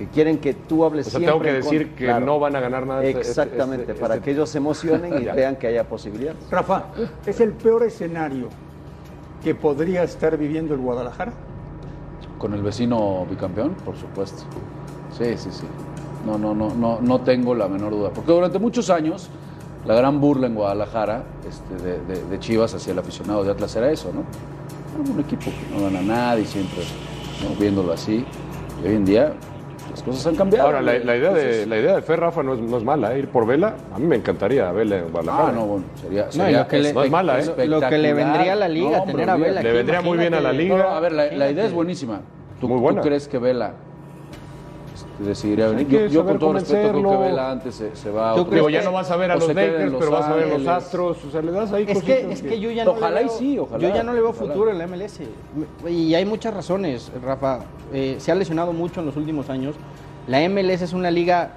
[SPEAKER 2] Que quieren que tú hables
[SPEAKER 5] O sea,
[SPEAKER 2] siempre
[SPEAKER 5] tengo que decir
[SPEAKER 2] contra.
[SPEAKER 5] que
[SPEAKER 2] Claro.
[SPEAKER 5] no van a ganar nada. este- este-
[SPEAKER 2] Exactamente,
[SPEAKER 5] este-
[SPEAKER 2] para
[SPEAKER 5] este-
[SPEAKER 2] que ellos se emocionen y vean que haya posibilidades.
[SPEAKER 1] Rafa, ¿es el peor escenario que podría estar viviendo el Guadalajara?
[SPEAKER 3] Con el vecino bicampeón, por supuesto. Sí, sí, sí. No, no, no, no, no tengo la menor duda. Porque durante muchos años la gran burla en Guadalajara este, de, de- de Chivas hacia el aficionado de Atlas era eso, ¿no? Era un equipo que no gana nada y siempre ¿no? viéndolo así. Y hoy en día las cosas han cambiado.
[SPEAKER 5] Ahora, la, idea de, la idea de Fer, Rafa, no es, no es mala. ¿eh? Ir por Vela, a mí me encantaría Vela en Guadalajara.
[SPEAKER 3] Ah, no, bueno, sería,
[SPEAKER 4] No, lo que le-
[SPEAKER 5] no es mala, ¿eh?
[SPEAKER 4] Lo que le vendría a la liga,
[SPEAKER 3] No, hombre,
[SPEAKER 4] tener a. Vela
[SPEAKER 5] Le vendría muy bien a la liga.
[SPEAKER 3] No, a ver, la, la idea es buenísima. ¿Tú,
[SPEAKER 5] Muy
[SPEAKER 3] tú
[SPEAKER 5] buena.
[SPEAKER 3] crees que Vela decidiría venir? Yo, yo con todo respeto creo que. Vela antes se, se va a
[SPEAKER 4] ¿Tú
[SPEAKER 3] otro-
[SPEAKER 5] Digo, ya no vas a ver a los Lakers, pero vas a ver a los. Astros. O sea, le das ahí
[SPEAKER 4] Es que, es que yo ya no
[SPEAKER 3] Ojalá
[SPEAKER 4] le
[SPEAKER 3] y sí, ojalá,
[SPEAKER 4] yo ya no le veo
[SPEAKER 3] ojalá.
[SPEAKER 4] futuro en la MLS. Y hay muchas razones, Rafa. Eh, se ha lesionado mucho en los últimos años. La MLS es una liga,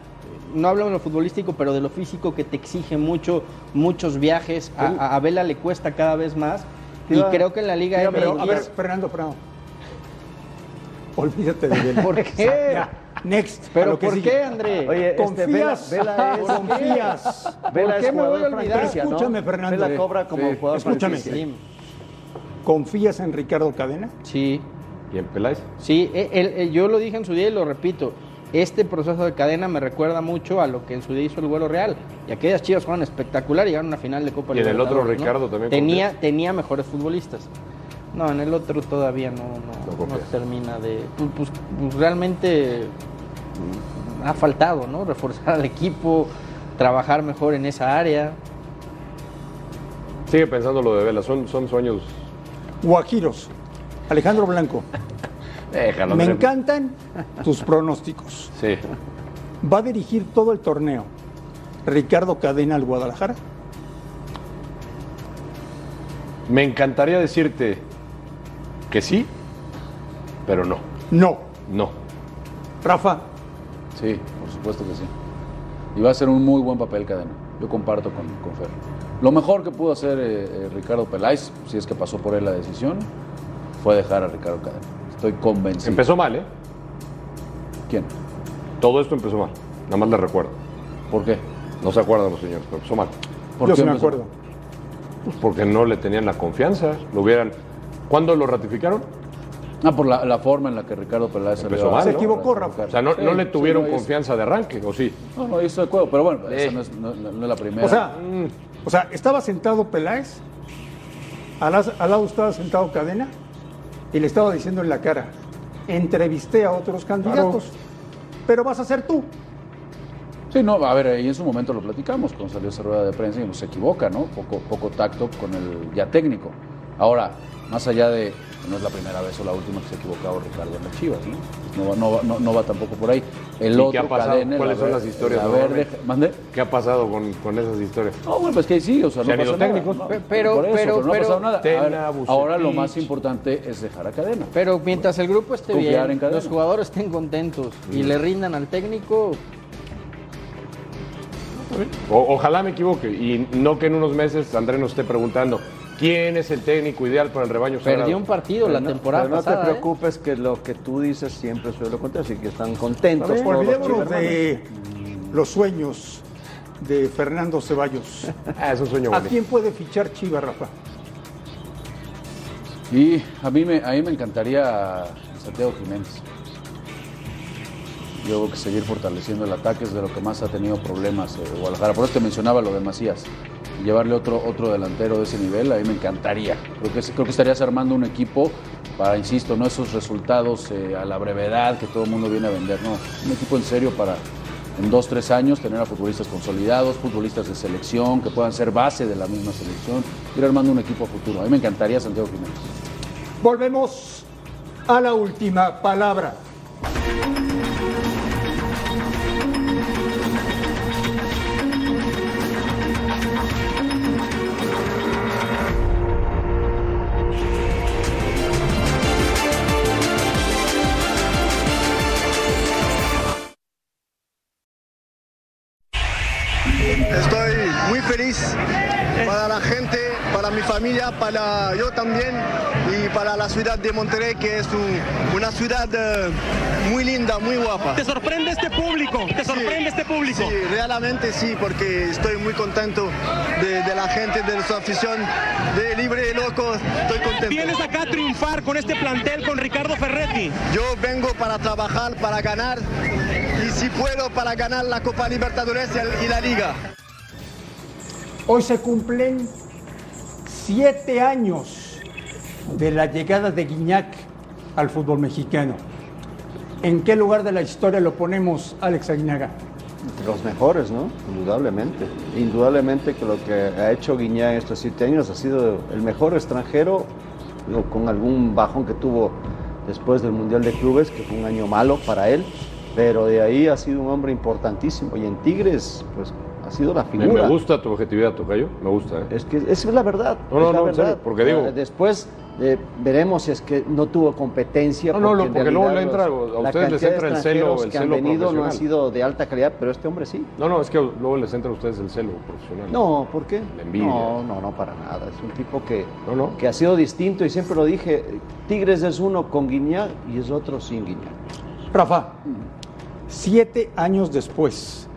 [SPEAKER 4] no hablo de lo futbolístico, pero de lo físico que te exige mucho, muchos viajes. A, a- a Vela le cuesta cada vez más. Y creo que en la liga
[SPEAKER 1] Mira, pero, a ver, Fernando, Fernando. Olvídate de Vela.
[SPEAKER 4] ¿Por qué?
[SPEAKER 1] Next.
[SPEAKER 4] ¿Pero
[SPEAKER 1] lo que
[SPEAKER 4] por
[SPEAKER 1] sigue.
[SPEAKER 4] qué, André?
[SPEAKER 6] Oye, este,
[SPEAKER 1] confías,
[SPEAKER 6] Vela, Vela es,
[SPEAKER 1] confías.
[SPEAKER 6] Vela
[SPEAKER 4] qué
[SPEAKER 6] es
[SPEAKER 4] me voy a olvidar?
[SPEAKER 6] franquicia, ¿no?
[SPEAKER 1] Escúchame, Fernando.
[SPEAKER 6] Vela cobra como
[SPEAKER 1] sí.
[SPEAKER 6] jugador
[SPEAKER 1] Escúchame.
[SPEAKER 4] Sí,
[SPEAKER 1] ¿Confías en Ricardo Cadena?
[SPEAKER 4] sí.
[SPEAKER 5] ¿Y en Peláez?
[SPEAKER 4] Sí, el- yo lo dije en su día y lo repito. Este proceso de cadena me recuerda mucho a lo que en su día hizo el vuelo real. Y aquellas chivas jugaron espectacular y llegaron a una final de Copa
[SPEAKER 5] Y en el otro. Ricardo también
[SPEAKER 4] Tenía, mejores futbolistas. No, en el otro todavía no, no,
[SPEAKER 5] No
[SPEAKER 4] termina de. Pues, pues- pues realmente ha faltado, ¿no? Reforzar al equipo, trabajar mejor en esa área.
[SPEAKER 5] Sigue pensando lo de Vela, son, son sueños.
[SPEAKER 1] Guajiros. Alejandro Blanco.
[SPEAKER 5] Déjalo.
[SPEAKER 1] Me encantan tus pronósticos.
[SPEAKER 5] Sí.
[SPEAKER 1] ¿Va a dirigir todo el torneo Ricardo Cadena al Guadalajara?
[SPEAKER 5] Me encantaría decirte que sí, pero no.
[SPEAKER 1] No.
[SPEAKER 5] No.
[SPEAKER 1] Rafa,
[SPEAKER 3] Sí, por supuesto que sí. Y va a ser un muy buen papel cadena. Yo comparto con, con Fer. Lo mejor que pudo hacer eh, eh, Ricardo Peláez, si es que pasó por él la decisión, fue dejar a Ricardo Cadena. Estoy convencido.
[SPEAKER 5] Empezó mal, ¿eh?
[SPEAKER 3] ¿Quién?
[SPEAKER 5] Todo esto empezó mal. Nada más le recuerdo.
[SPEAKER 3] ¿Por qué?
[SPEAKER 5] No se acuerdan los señores, pero empezó mal.
[SPEAKER 3] ¿Por
[SPEAKER 1] yo
[SPEAKER 3] qué
[SPEAKER 1] sí me acuerdo.
[SPEAKER 5] Pues porque no le tenían la confianza. Lo hubieran. ¿Cuándo lo ratificaron?
[SPEAKER 3] Ah, por la, la forma en la que Ricardo Peláez salió a-
[SPEAKER 5] mal,
[SPEAKER 1] Se
[SPEAKER 5] ¿no?
[SPEAKER 1] equivocó, Rafa.
[SPEAKER 5] O sea, no,
[SPEAKER 3] Sí,
[SPEAKER 5] no le
[SPEAKER 3] sí,
[SPEAKER 5] tuvieron
[SPEAKER 3] no,
[SPEAKER 5] confianza de arranque, ¿o sí?
[SPEAKER 3] No, no, estoy de acuerdo, pero bueno, esa no es, no- no- no es la primera.
[SPEAKER 1] O sea, o sea, estaba sentado Peláez, al, lado estaba sentado Cadena y le estaba diciendo en la cara, entrevisté a otros candidatos, pero vas a ser tú.
[SPEAKER 3] Sí, no, a ver, ahí en su momento lo platicamos cuando salió esa rueda de prensa y nos se equivoca, ¿no? Poco, poco tacto con el ya técnico. Ahora, más allá de, no es la primera vez o la última que se ha equivocado Ricardo en las Chivas, ¿no? No va, no va, no, no va tampoco por ahí. El
[SPEAKER 5] ¿Y
[SPEAKER 3] otro
[SPEAKER 5] qué ha pasado?
[SPEAKER 3] cadena,
[SPEAKER 5] ¿Cuáles
[SPEAKER 3] la
[SPEAKER 5] son
[SPEAKER 3] ver-
[SPEAKER 5] las historias,
[SPEAKER 3] la verde.
[SPEAKER 5] ¿Qué ha pasado con, con esas historias?
[SPEAKER 3] No, bueno, pues que sí, o sea,
[SPEAKER 5] Se
[SPEAKER 3] no
[SPEAKER 5] han ido
[SPEAKER 3] pasa nada,
[SPEAKER 5] técnicos.
[SPEAKER 3] no,
[SPEAKER 4] Pe- pero-
[SPEAKER 3] por eso,
[SPEAKER 4] pero-
[SPEAKER 3] no ha
[SPEAKER 4] pero-
[SPEAKER 3] pasado nada. Ver,
[SPEAKER 5] Vucetich.
[SPEAKER 3] ahora lo más importante es dejar a cadena.
[SPEAKER 4] Pero mientras el grupo esté
[SPEAKER 3] Confiar
[SPEAKER 4] bien, los jugadores estén contentos y le rindan al técnico,
[SPEAKER 5] O- ojalá me equivoque y no que en unos meses André nos esté preguntando quién es el técnico ideal para el rebaño sagrado.
[SPEAKER 4] perdió un partido la
[SPEAKER 6] no-
[SPEAKER 4] temporada
[SPEAKER 6] pero no
[SPEAKER 4] pasada.
[SPEAKER 6] te
[SPEAKER 4] ¿eh?
[SPEAKER 6] preocupes que lo que tú dices siempre soy lo contrario, así que están contentos. los
[SPEAKER 1] Olvidémonos de los sueños de Fernando Ceballos.
[SPEAKER 5] Ah, es un sueño
[SPEAKER 1] ¿A
[SPEAKER 5] bonito.
[SPEAKER 1] quién puede fichar Chivas, Rafa?
[SPEAKER 3] Y a mí me, a mí me encantaría Santiago Jiménez. Yo creo que seguir fortaleciendo el ataque es de lo que más ha tenido problemas eh, Guadalajara. Por eso te mencionaba lo de Macías. Llevarle otro, otro delantero de ese nivel, a mí me encantaría. Creo que, creo que estarías armando un equipo para, insisto, no esos resultados eh, a la brevedad que todo el mundo viene a vender. No, un equipo en serio para en dos, tres años tener a futbolistas consolidados, futbolistas de selección, que puedan ser base de la misma selección, ir armando un equipo a futuro. A mí me encantaría Santiago Jiménez.
[SPEAKER 1] Volvemos a la última palabra.
[SPEAKER 7] Para yo también y para la ciudad de Monterrey, que es un- una ciudad eh, muy linda, muy guapa.
[SPEAKER 8] ¿Te sorprende este público? ¿Te sorprende este público?
[SPEAKER 7] Sí, realmente sí, porque estoy muy contento de, de la gente, de su afición, de Libre y Loco, estoy contento.
[SPEAKER 8] Vienes acá a triunfar con este plantel, con Ricardo Ferretti.
[SPEAKER 7] Yo vengo para trabajar, para ganar y si puedo para ganar la Copa Libertadores y la Liga.
[SPEAKER 1] Hoy se cumplen siete años de la llegada de Guiñac al fútbol mexicano. ¿En qué lugar de la historia lo ponemos, Alex Aguinaga?
[SPEAKER 2] Los mejores, ¿no? Indudablemente. Indudablemente que lo que ha hecho Guiñac estos siete años ha sido el mejor extranjero, con algún bajón que tuvo después del Mundial de Clubes, que fue un año malo para él, pero de ahí ha sido un hombre importantísimo. Y en Tigres, pues sido la
[SPEAKER 5] Me,
[SPEAKER 2] figura.
[SPEAKER 5] me gusta tu objetividad, Tocayo. Me gusta, ¿eh?
[SPEAKER 2] Es que esa es la verdad.
[SPEAKER 5] No, no,
[SPEAKER 2] la
[SPEAKER 5] no, en serio,
[SPEAKER 2] verdad.
[SPEAKER 5] porque digo-
[SPEAKER 2] Eh, Después eh, veremos si es que no tuvo competencia.
[SPEAKER 5] No, no,
[SPEAKER 2] en
[SPEAKER 5] porque luego le entra-
[SPEAKER 2] los-
[SPEAKER 5] a ustedes les entra el celo- el
[SPEAKER 2] que han
[SPEAKER 5] celo
[SPEAKER 2] venido no ha
[SPEAKER 5] profesional.
[SPEAKER 2] sido de alta calidad, pero este hombre sí.
[SPEAKER 5] No, no, es que luego les entra a ustedes el celo profesional.
[SPEAKER 2] No, ¿por qué?
[SPEAKER 5] La envidia.
[SPEAKER 2] No, no, no, para nada. Es un tipo que,
[SPEAKER 5] No, no.
[SPEAKER 2] que ha sido distinto y siempre lo dije. Tigres es uno con Guiñac y es otro sin Guiñac.
[SPEAKER 1] Rafa, siete años después,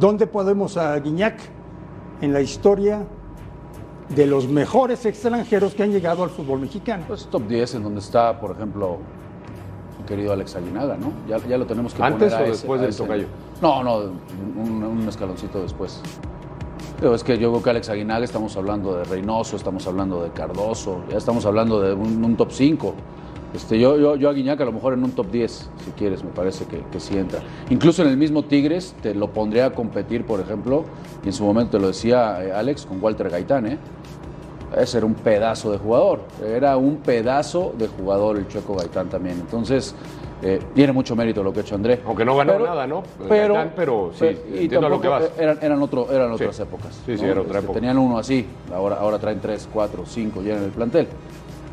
[SPEAKER 1] ¿dónde podemos a Guiñac en la historia de los mejores extranjeros que han llegado al fútbol mexicano?
[SPEAKER 3] Pues top 10 en donde está, por ejemplo, mi querido Alex Aguinaga, ¿no? Ya, ya lo tenemos que
[SPEAKER 5] ¿Antes
[SPEAKER 3] poner a
[SPEAKER 5] o
[SPEAKER 3] ese-
[SPEAKER 5] después
[SPEAKER 3] a
[SPEAKER 5] del
[SPEAKER 3] ese-
[SPEAKER 5] tocayo?
[SPEAKER 3] No, no, un, un escaloncito después. Pero es que yo creo que Alex Aguinaga estamos hablando de Reynoso, estamos hablando de Cardoso, ya estamos hablando de un, un top 5. Este, yo, yo, yo a Guiñac a lo mejor en un top 10, si quieres, me parece que, que sí entra. Incluso en el mismo Tigres te lo pondría a competir, por ejemplo, y en su momento te lo decía eh, Alex, con Walter Gaitán, ¿eh? Ese era un pedazo de jugador. Era un pedazo de jugador el Chueco Gaitán también. Entonces, eh, tiene mucho mérito lo que ha hecho André.
[SPEAKER 5] Aunque no ganó nada, ¿no?
[SPEAKER 3] Pero,
[SPEAKER 5] Gaitán, pero sí,
[SPEAKER 3] y
[SPEAKER 5] a lo que vas.
[SPEAKER 3] Eran, eran, otro, eran otras
[SPEAKER 5] Sí.
[SPEAKER 3] épocas.
[SPEAKER 5] Sí, sí,
[SPEAKER 3] ¿no?
[SPEAKER 5] era otra
[SPEAKER 3] Este,
[SPEAKER 5] época.
[SPEAKER 3] Tenían uno así, ahora, ahora traen tres, cuatro, cinco ya en el plantel.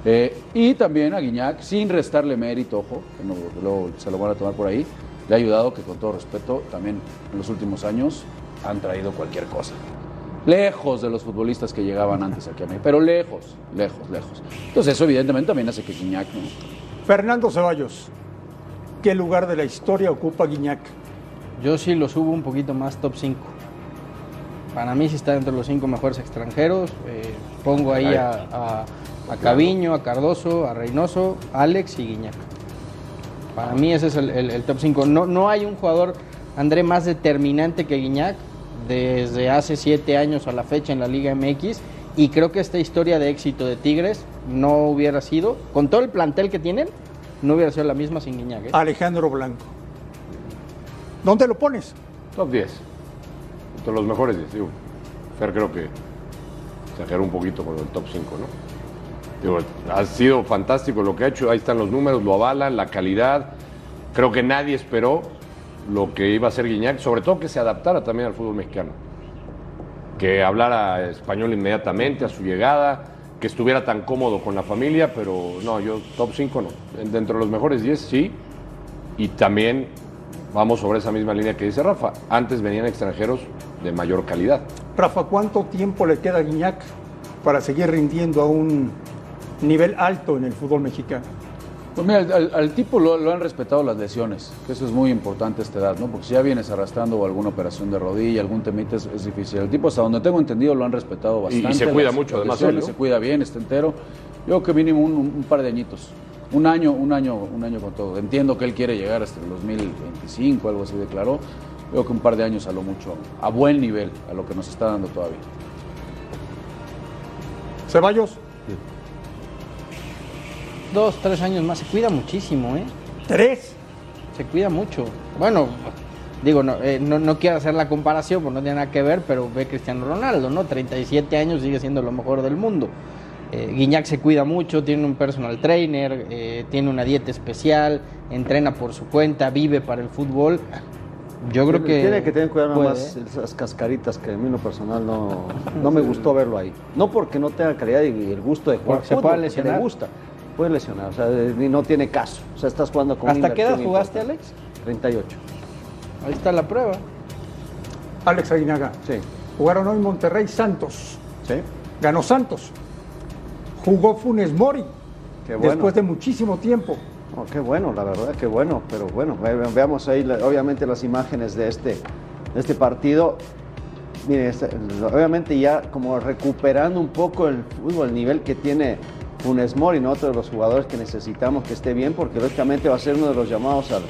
[SPEAKER 3] Eh, y también a Guiñac, sin restarle mérito, ojo, que no- luego se lo van a tomar por ahí, le ha ayudado que con todo respeto, también en los últimos años han traído cualquier cosa. Lejos de los futbolistas que llegaban antes aquí a México, pero lejos, lejos, lejos. Entonces eso evidentemente también hace que Guiñac, ¿no?
[SPEAKER 1] Fernando Ceballos, ¿qué lugar de la historia ocupa Guiñac?
[SPEAKER 4] Yo sí lo subo un poquito más top 5. Para mí sí está entre los cinco mejores extranjeros. Eh, pongo ahí a, a, a Caviño, a Cardoso, a Reynoso, Alex y Guiñac. Para mí ese es el, el- el top 5. No, no hay un jugador, André, más determinante que Guiñac desde hace siete años a la fecha en la Liga MX. Y creo que esta historia de éxito de Tigres no hubiera sido, con todo el plantel que tienen, no hubiera sido la misma sin Guiñac. ¿eh?
[SPEAKER 1] Alejandro Blanco. ¿Dónde lo pones?
[SPEAKER 5] Top 10. Entre los mejores 10. Digo, Fer creo que exageró un poquito con el top 5, ¿no? Ha sido fantástico lo que ha hecho. Ahí están los números, lo avalan, la calidad. Creo que nadie esperó lo que iba a ser Guiñac, sobre todo que se adaptara también al fútbol mexicano. Que hablara español inmediatamente a su llegada, que estuviera tan cómodo con la familia, pero no, yo top 5 no. Dentro de los mejores 10 sí, y también vamos sobre esa misma línea que dice Rafa. Antes venían extranjeros de mayor calidad.
[SPEAKER 1] Rafa, ¿cuánto tiempo le queda a Guiñac para seguir rindiendo a un nivel alto en el fútbol mexicano?
[SPEAKER 3] Pues mira, al, al tipo lo, lo han respetado las lesiones, que eso es muy importante a esta edad, ¿no? Porque si ya vienes arrastrando o alguna operación de rodilla, algún temita, es, es difícil. El tipo, hasta donde tengo entendido, lo han respetado
[SPEAKER 5] Y- y
[SPEAKER 3] bastante.
[SPEAKER 5] se cuida
[SPEAKER 3] las-
[SPEAKER 5] mucho,
[SPEAKER 3] las
[SPEAKER 5] además,
[SPEAKER 3] lesiones. Se cuida bien, está entero. Yo creo que mínimo un, un par de añitos. Un año, un año, un año con todo. Entiendo que él quiere llegar hasta el 2025, algo así declaró. Yo creo que un par de años a lo mucho, a buen nivel, a lo que nos está dando todavía.
[SPEAKER 1] Ceballos,
[SPEAKER 4] Dos, tres años más. Se cuida muchísimo, ¿eh?
[SPEAKER 1] tres.
[SPEAKER 4] Se cuida mucho. Bueno, digo, no, eh, no, no quiero hacer la comparación, porque no tiene nada que ver, pero ve Cristiano Ronaldo, ¿no? 37 años sigue siendo lo mejor del mundo. Eh, Guiñac se cuida mucho, tiene un personal trainer, eh, tiene una dieta especial, entrena por su cuenta, vive para el fútbol. Yo creo que.
[SPEAKER 2] Tiene que tener cuidado nada
[SPEAKER 4] puede,
[SPEAKER 2] más
[SPEAKER 4] ¿eh?
[SPEAKER 2] esas cascaritas que a mí en lo personal no, no me gustó verlo ahí. No porque no tenga calidad y el gusto de jugar
[SPEAKER 4] Porque se
[SPEAKER 2] porque
[SPEAKER 4] lesionar.
[SPEAKER 2] le gusta. Puede lesionar, o sea, y no tiene caso. O sea, estás jugando con
[SPEAKER 4] ¿Hasta qué edad jugaste,
[SPEAKER 2] importante.
[SPEAKER 4] Alex?
[SPEAKER 2] 38.
[SPEAKER 4] Ahí está la prueba.
[SPEAKER 1] Alex Aguinaga.
[SPEAKER 2] Sí.
[SPEAKER 1] Jugaron hoy Monterrey Santos.
[SPEAKER 2] Sí.
[SPEAKER 1] Ganó Santos. Jugó Funes Mori.
[SPEAKER 2] Qué bueno.
[SPEAKER 1] Después de muchísimo tiempo.
[SPEAKER 2] Oh, qué bueno, la verdad, qué bueno. Pero bueno, ve- ve- veamos ahí, la- obviamente, las imágenes de este, de este partido. Mire, este- obviamente ya como recuperando un poco el fútbol, el nivel que tiene Funes Mori, ¿no? otro de los jugadores que necesitamos que esté bien, porque lógicamente va a ser uno de los llamados al,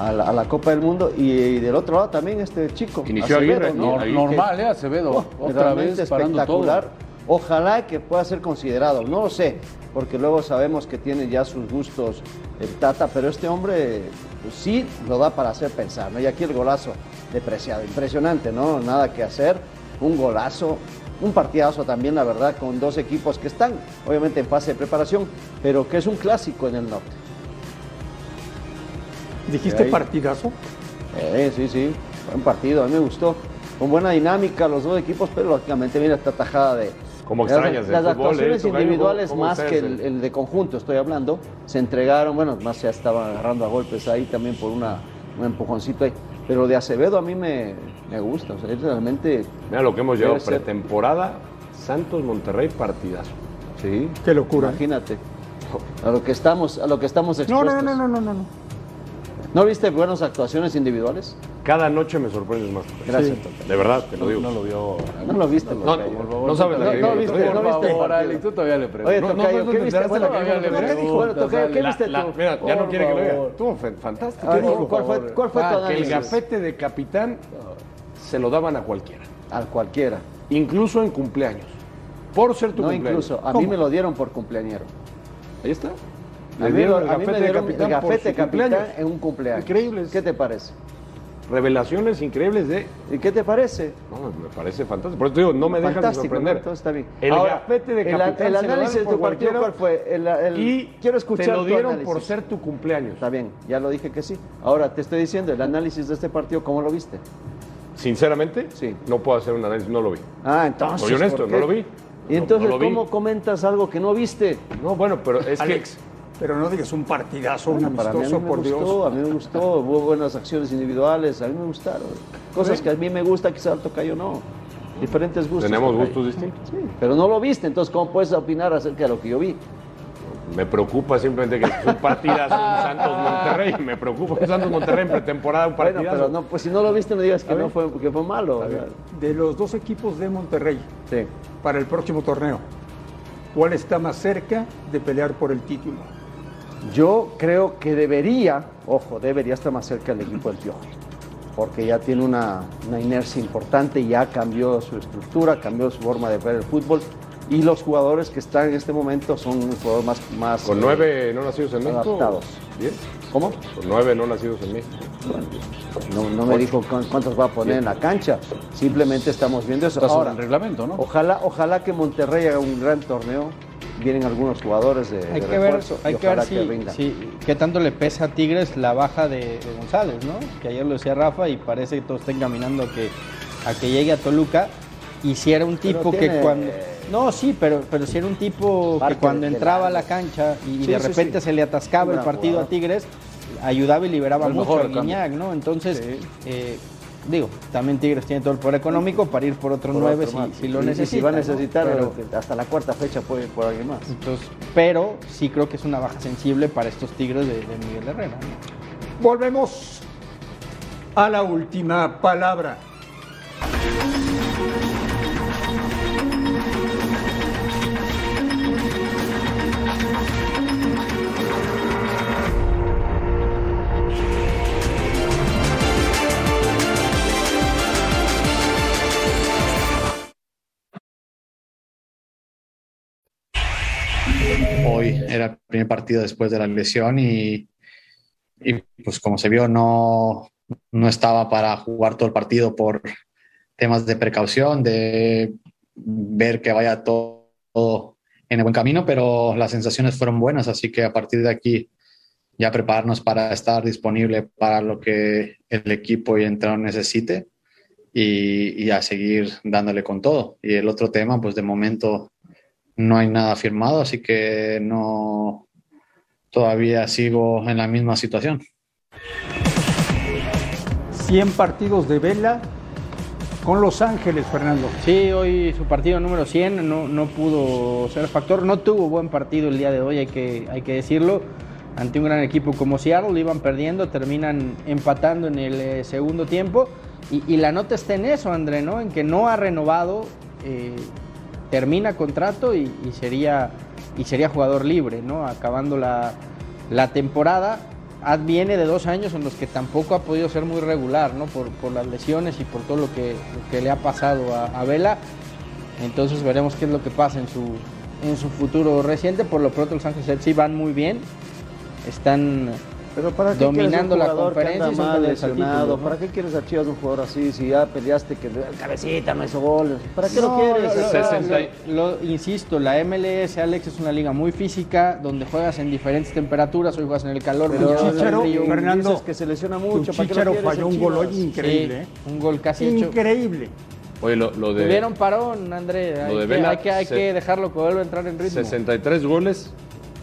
[SPEAKER 2] a la, a la Copa del Mundo y, y del otro lado también este chico.
[SPEAKER 5] Inició
[SPEAKER 2] Acevedo, ¿no?
[SPEAKER 3] Nor- normal, ¿eh? Acevedo.
[SPEAKER 2] Oh,
[SPEAKER 3] Otra
[SPEAKER 2] realmente
[SPEAKER 3] vez todo.
[SPEAKER 2] espectacular. Ojalá que pueda ser considerado, no lo sé, porque luego sabemos que tiene ya sus gustos el Tata, pero este hombre pues, sí lo da para hacer pensar, ¿no? Y aquí el golazo de Preciado, impresionante, ¿no? Nada que hacer, un golazo, un partidazo también, la verdad, con dos equipos que están obviamente en fase de preparación, pero que es un clásico en el norte.
[SPEAKER 1] ¿Dijiste
[SPEAKER 2] Ahí.
[SPEAKER 1] partidazo?
[SPEAKER 2] Eh, sí, sí, buen partido, a mí me gustó. Con buena dinámica los dos equipos, pero lógicamente mira esta tajada de...
[SPEAKER 5] Como
[SPEAKER 2] las-
[SPEAKER 5] extrañas
[SPEAKER 2] Las
[SPEAKER 5] fútbol,
[SPEAKER 2] actuaciones
[SPEAKER 5] ¿eh? Tocayo,
[SPEAKER 2] individuales
[SPEAKER 5] ¿cómo
[SPEAKER 2] más
[SPEAKER 5] ustedes
[SPEAKER 2] que el,
[SPEAKER 5] el-
[SPEAKER 2] el de conjunto, estoy hablando, se entregaron, bueno, más ya estaban agarrando a golpes ahí también por una, un empujoncito ahí. Pero de Acevedo a mí me, me gusta, o sea, es realmente...
[SPEAKER 5] Mira lo que hemos llevado pretemporada, Santos Monterrey partidazo.
[SPEAKER 2] Sí,
[SPEAKER 1] Qué locura.
[SPEAKER 2] imagínate. A lo que estamos, a lo que estamos
[SPEAKER 1] No,
[SPEAKER 2] expuestos.
[SPEAKER 1] no, no, no, no, no, no.
[SPEAKER 2] ¿No viste buenas actuaciones individuales?
[SPEAKER 5] Cada noche me sorprendes más.
[SPEAKER 2] Gracias,
[SPEAKER 1] Sí.
[SPEAKER 5] De verdad, te lo digo.
[SPEAKER 3] No lo vio.
[SPEAKER 2] No lo viste,
[SPEAKER 5] No,
[SPEAKER 2] Tocayo.
[SPEAKER 5] no sabes
[SPEAKER 2] No,
[SPEAKER 5] lo que
[SPEAKER 2] no viste, no
[SPEAKER 3] Por
[SPEAKER 2] viste el
[SPEAKER 3] favor,
[SPEAKER 2] partido.
[SPEAKER 3] Alex, tú todavía le preguntas.
[SPEAKER 2] Oye,
[SPEAKER 5] No, no,
[SPEAKER 2] Tocayo,
[SPEAKER 5] no,
[SPEAKER 2] ¿qué
[SPEAKER 5] no,
[SPEAKER 2] viste?
[SPEAKER 5] te
[SPEAKER 2] Bueno,
[SPEAKER 5] enteraste la que-
[SPEAKER 2] bueno,
[SPEAKER 5] la que dijo.
[SPEAKER 2] bueno, Tocayo, ¿qué
[SPEAKER 5] La-
[SPEAKER 2] viste
[SPEAKER 5] la-
[SPEAKER 2] tú?
[SPEAKER 5] Mira, ya no quiere que lo diga. Estuvo fe- fantástico.
[SPEAKER 2] A ver,
[SPEAKER 5] ¿Qué dijo?
[SPEAKER 2] ¿cuál fue, cuál fue tu
[SPEAKER 5] Ah, que el
[SPEAKER 2] análisis?
[SPEAKER 5] gafete de capitán se lo daban a cualquiera,
[SPEAKER 2] A cualquiera.
[SPEAKER 5] incluso en cumpleaños. Por ser tu
[SPEAKER 2] No
[SPEAKER 5] cumpleaños.
[SPEAKER 2] incluso, a mí me lo dieron por cumpleañero.
[SPEAKER 5] Ahí está. Le dieron el gafete de
[SPEAKER 2] el
[SPEAKER 5] capitán
[SPEAKER 2] en un cumpleaños.
[SPEAKER 5] Increíbles.
[SPEAKER 2] ¿Qué te parece?
[SPEAKER 5] Revelaciones increíbles de.
[SPEAKER 2] ¿Y qué te parece?
[SPEAKER 5] No, me parece fantástico. Por eso te digo, no me dejan de
[SPEAKER 2] Fantástico,
[SPEAKER 5] sorprender.
[SPEAKER 2] Entonces está bien.
[SPEAKER 5] El
[SPEAKER 2] Ahora,
[SPEAKER 5] gafete de
[SPEAKER 2] el-
[SPEAKER 5] capitán
[SPEAKER 2] el,
[SPEAKER 5] se lo
[SPEAKER 2] análisis de tu partido,
[SPEAKER 5] cualquiera
[SPEAKER 2] ¿cuál fue? El, el-
[SPEAKER 5] Y
[SPEAKER 2] quiero escuchar
[SPEAKER 5] te lo dieron por ser tu cumpleaños.
[SPEAKER 2] Está bien, ya lo dije que sí. Ahora te estoy diciendo, el análisis de este partido, ¿cómo lo viste?
[SPEAKER 5] Sinceramente,
[SPEAKER 2] Sí.
[SPEAKER 5] no puedo hacer un análisis, no lo vi.
[SPEAKER 2] Ah, entonces.
[SPEAKER 5] Soy honesto, no lo vi.
[SPEAKER 2] Y entonces,
[SPEAKER 5] no lo vi.
[SPEAKER 2] ¿cómo comentas algo que no viste?
[SPEAKER 5] No, bueno, pero es
[SPEAKER 1] Alex, pero no digas un partidazo, un
[SPEAKER 2] Bueno, para mí, a mí
[SPEAKER 1] amistoso,
[SPEAKER 2] me
[SPEAKER 1] por
[SPEAKER 2] gustó,
[SPEAKER 1] Dios.
[SPEAKER 2] a mí me gustó, hubo buenas acciones individuales, a mí me gustaron. Cosas que a mí me gusta, quizás al tocayo no. Diferentes gustos.
[SPEAKER 5] tenemos
[SPEAKER 2] tocayo.
[SPEAKER 5] gustos distintos.
[SPEAKER 2] Sí, pero no lo viste, entonces ¿cómo puedes opinar acerca de lo que yo vi?
[SPEAKER 5] Me preocupa simplemente que es un partidazo un Santos Monterrey. Me preocupa un Santos Monterrey en pretemporada, un
[SPEAKER 2] Bueno,
[SPEAKER 5] partidazo.
[SPEAKER 2] pero no, pues si no lo viste no digas que no fue, que fue malo.
[SPEAKER 1] De los dos equipos de Monterrey
[SPEAKER 2] Sí.
[SPEAKER 1] para el próximo torneo, ¿cuál está más cerca de pelear por el título?
[SPEAKER 2] Yo creo que debería, ojo, debería estar más cerca el equipo del Piojo, porque ya tiene una, una inercia importante, ya cambió su estructura, cambió su forma de ver el fútbol y los jugadores que están en este momento son un jugador más, más
[SPEAKER 5] Con
[SPEAKER 2] eh,
[SPEAKER 5] nueve no nacidos en México.
[SPEAKER 2] adaptados.
[SPEAKER 5] Bien.
[SPEAKER 2] ¿Cómo?
[SPEAKER 5] Con nueve no nacidos en México.
[SPEAKER 2] No, no me dijo cu- cuántos va a poner en la cancha, simplemente estamos viendo eso. Ahora,
[SPEAKER 3] el reglamento, ¿no?
[SPEAKER 2] ojalá, ojalá que Monterrey haga un gran torneo, vienen algunos jugadores de,
[SPEAKER 4] Hay
[SPEAKER 2] de
[SPEAKER 4] que ver,
[SPEAKER 2] refuerzo y
[SPEAKER 4] hay que ver si, qué tanto le pesa a Tigres la baja de, de González, ¿no? Que ayer lo decía Rafa y parece que todos están caminando a que, a que llegue a Toluca. Y si era un tipo que cuando... No, sí, pero, pero si era un tipo que cuando entraba a
[SPEAKER 2] la-
[SPEAKER 4] cancha y
[SPEAKER 2] Sí,
[SPEAKER 4] de repente
[SPEAKER 2] sí.
[SPEAKER 4] se le atascaba el partido a Tigres, ayudaba y liberaba mucho
[SPEAKER 3] mejor
[SPEAKER 4] a. Guiñac, ¿no? Entonces, eh, digo, también Tigres tiene todo el poder económico para ir por otro
[SPEAKER 2] Por
[SPEAKER 4] nueve
[SPEAKER 2] otro
[SPEAKER 4] si, lo necesita.
[SPEAKER 2] si va a
[SPEAKER 4] ¿no?
[SPEAKER 2] necesitar,
[SPEAKER 4] Pero-
[SPEAKER 2] hasta la cuarta fecha puede ir por alguien más.
[SPEAKER 4] entonces, pero sí creo que es una baja sensible para estos Tigres de, de Miguel Herrera. ¿no?
[SPEAKER 1] Volvemos a la última palabra.
[SPEAKER 9] Primer partido después de la lesión y, y, pues como se vio no, no estaba para jugar todo el partido por temas de precaución, de ver que vaya todo, todo en el buen camino, pero las sensaciones fueron buenas, así que a partir de aquí ya prepararnos para estar disponible para lo que el equipo y el entrenador necesite y, y a seguir dándole con todo. Y el otro tema, pues de momento no hay nada firmado, así que no todavía sigo en la misma situación.
[SPEAKER 1] 100 partidos de vela con Los Ángeles, Fernando.
[SPEAKER 4] Sí, hoy su partido número 100 no, no pudo ser factor, no tuvo buen partido el día de hoy, hay que, hay que decirlo. Ante un gran equipo como Seattle, iban perdiendo, terminan empatando en el eh, segundo tiempo. Y, y la nota está en eso, André, ¿no? En que no ha renovado, eh, termina contrato y, sería, y sería jugador libre, ¿no? Acabando la, la temporada. adviene de dos años en los que tampoco ha podido ser muy regular, ¿no? Por, por las lesiones y por todo lo que, que le ha pasado a, Vela. Entonces veremos qué es lo que pasa en su, en su futuro reciente. Por lo pronto los Ángeles FC van muy bien. Están
[SPEAKER 2] Pero ¿para qué
[SPEAKER 4] dominando
[SPEAKER 2] quieres
[SPEAKER 4] la
[SPEAKER 2] que
[SPEAKER 4] conferencia. son
[SPEAKER 2] mal lesionado? ¿Para qué quieres a Chivas un jugador así si ya peleaste que el cabecita no hizo goles? ¿Para qué lo
[SPEAKER 4] No,
[SPEAKER 2] quieres?
[SPEAKER 4] lo-
[SPEAKER 5] y-
[SPEAKER 4] lo- lo- insisto, la MLS, Alex, es una liga muy física, donde juegas en diferentes temperaturas, hoy juegas en el calor,
[SPEAKER 2] Pero
[SPEAKER 1] Chicharo,
[SPEAKER 4] frío.
[SPEAKER 1] Fernando,
[SPEAKER 2] dices que se lesiona mucho. ¿para qué
[SPEAKER 1] Chicharo
[SPEAKER 2] quieres
[SPEAKER 1] falló un gol hoy increíble, ¿eh?
[SPEAKER 4] Un gol casi hecho.
[SPEAKER 1] Increíble.
[SPEAKER 5] Oye, lo, lo de
[SPEAKER 4] Tuvieron parón, André. Hay,
[SPEAKER 5] Lo de
[SPEAKER 4] que,
[SPEAKER 5] Vela,
[SPEAKER 4] hay que, hay
[SPEAKER 5] se-
[SPEAKER 4] que dejarlo que vuelva a entrar en ritmo.
[SPEAKER 5] 63 goles,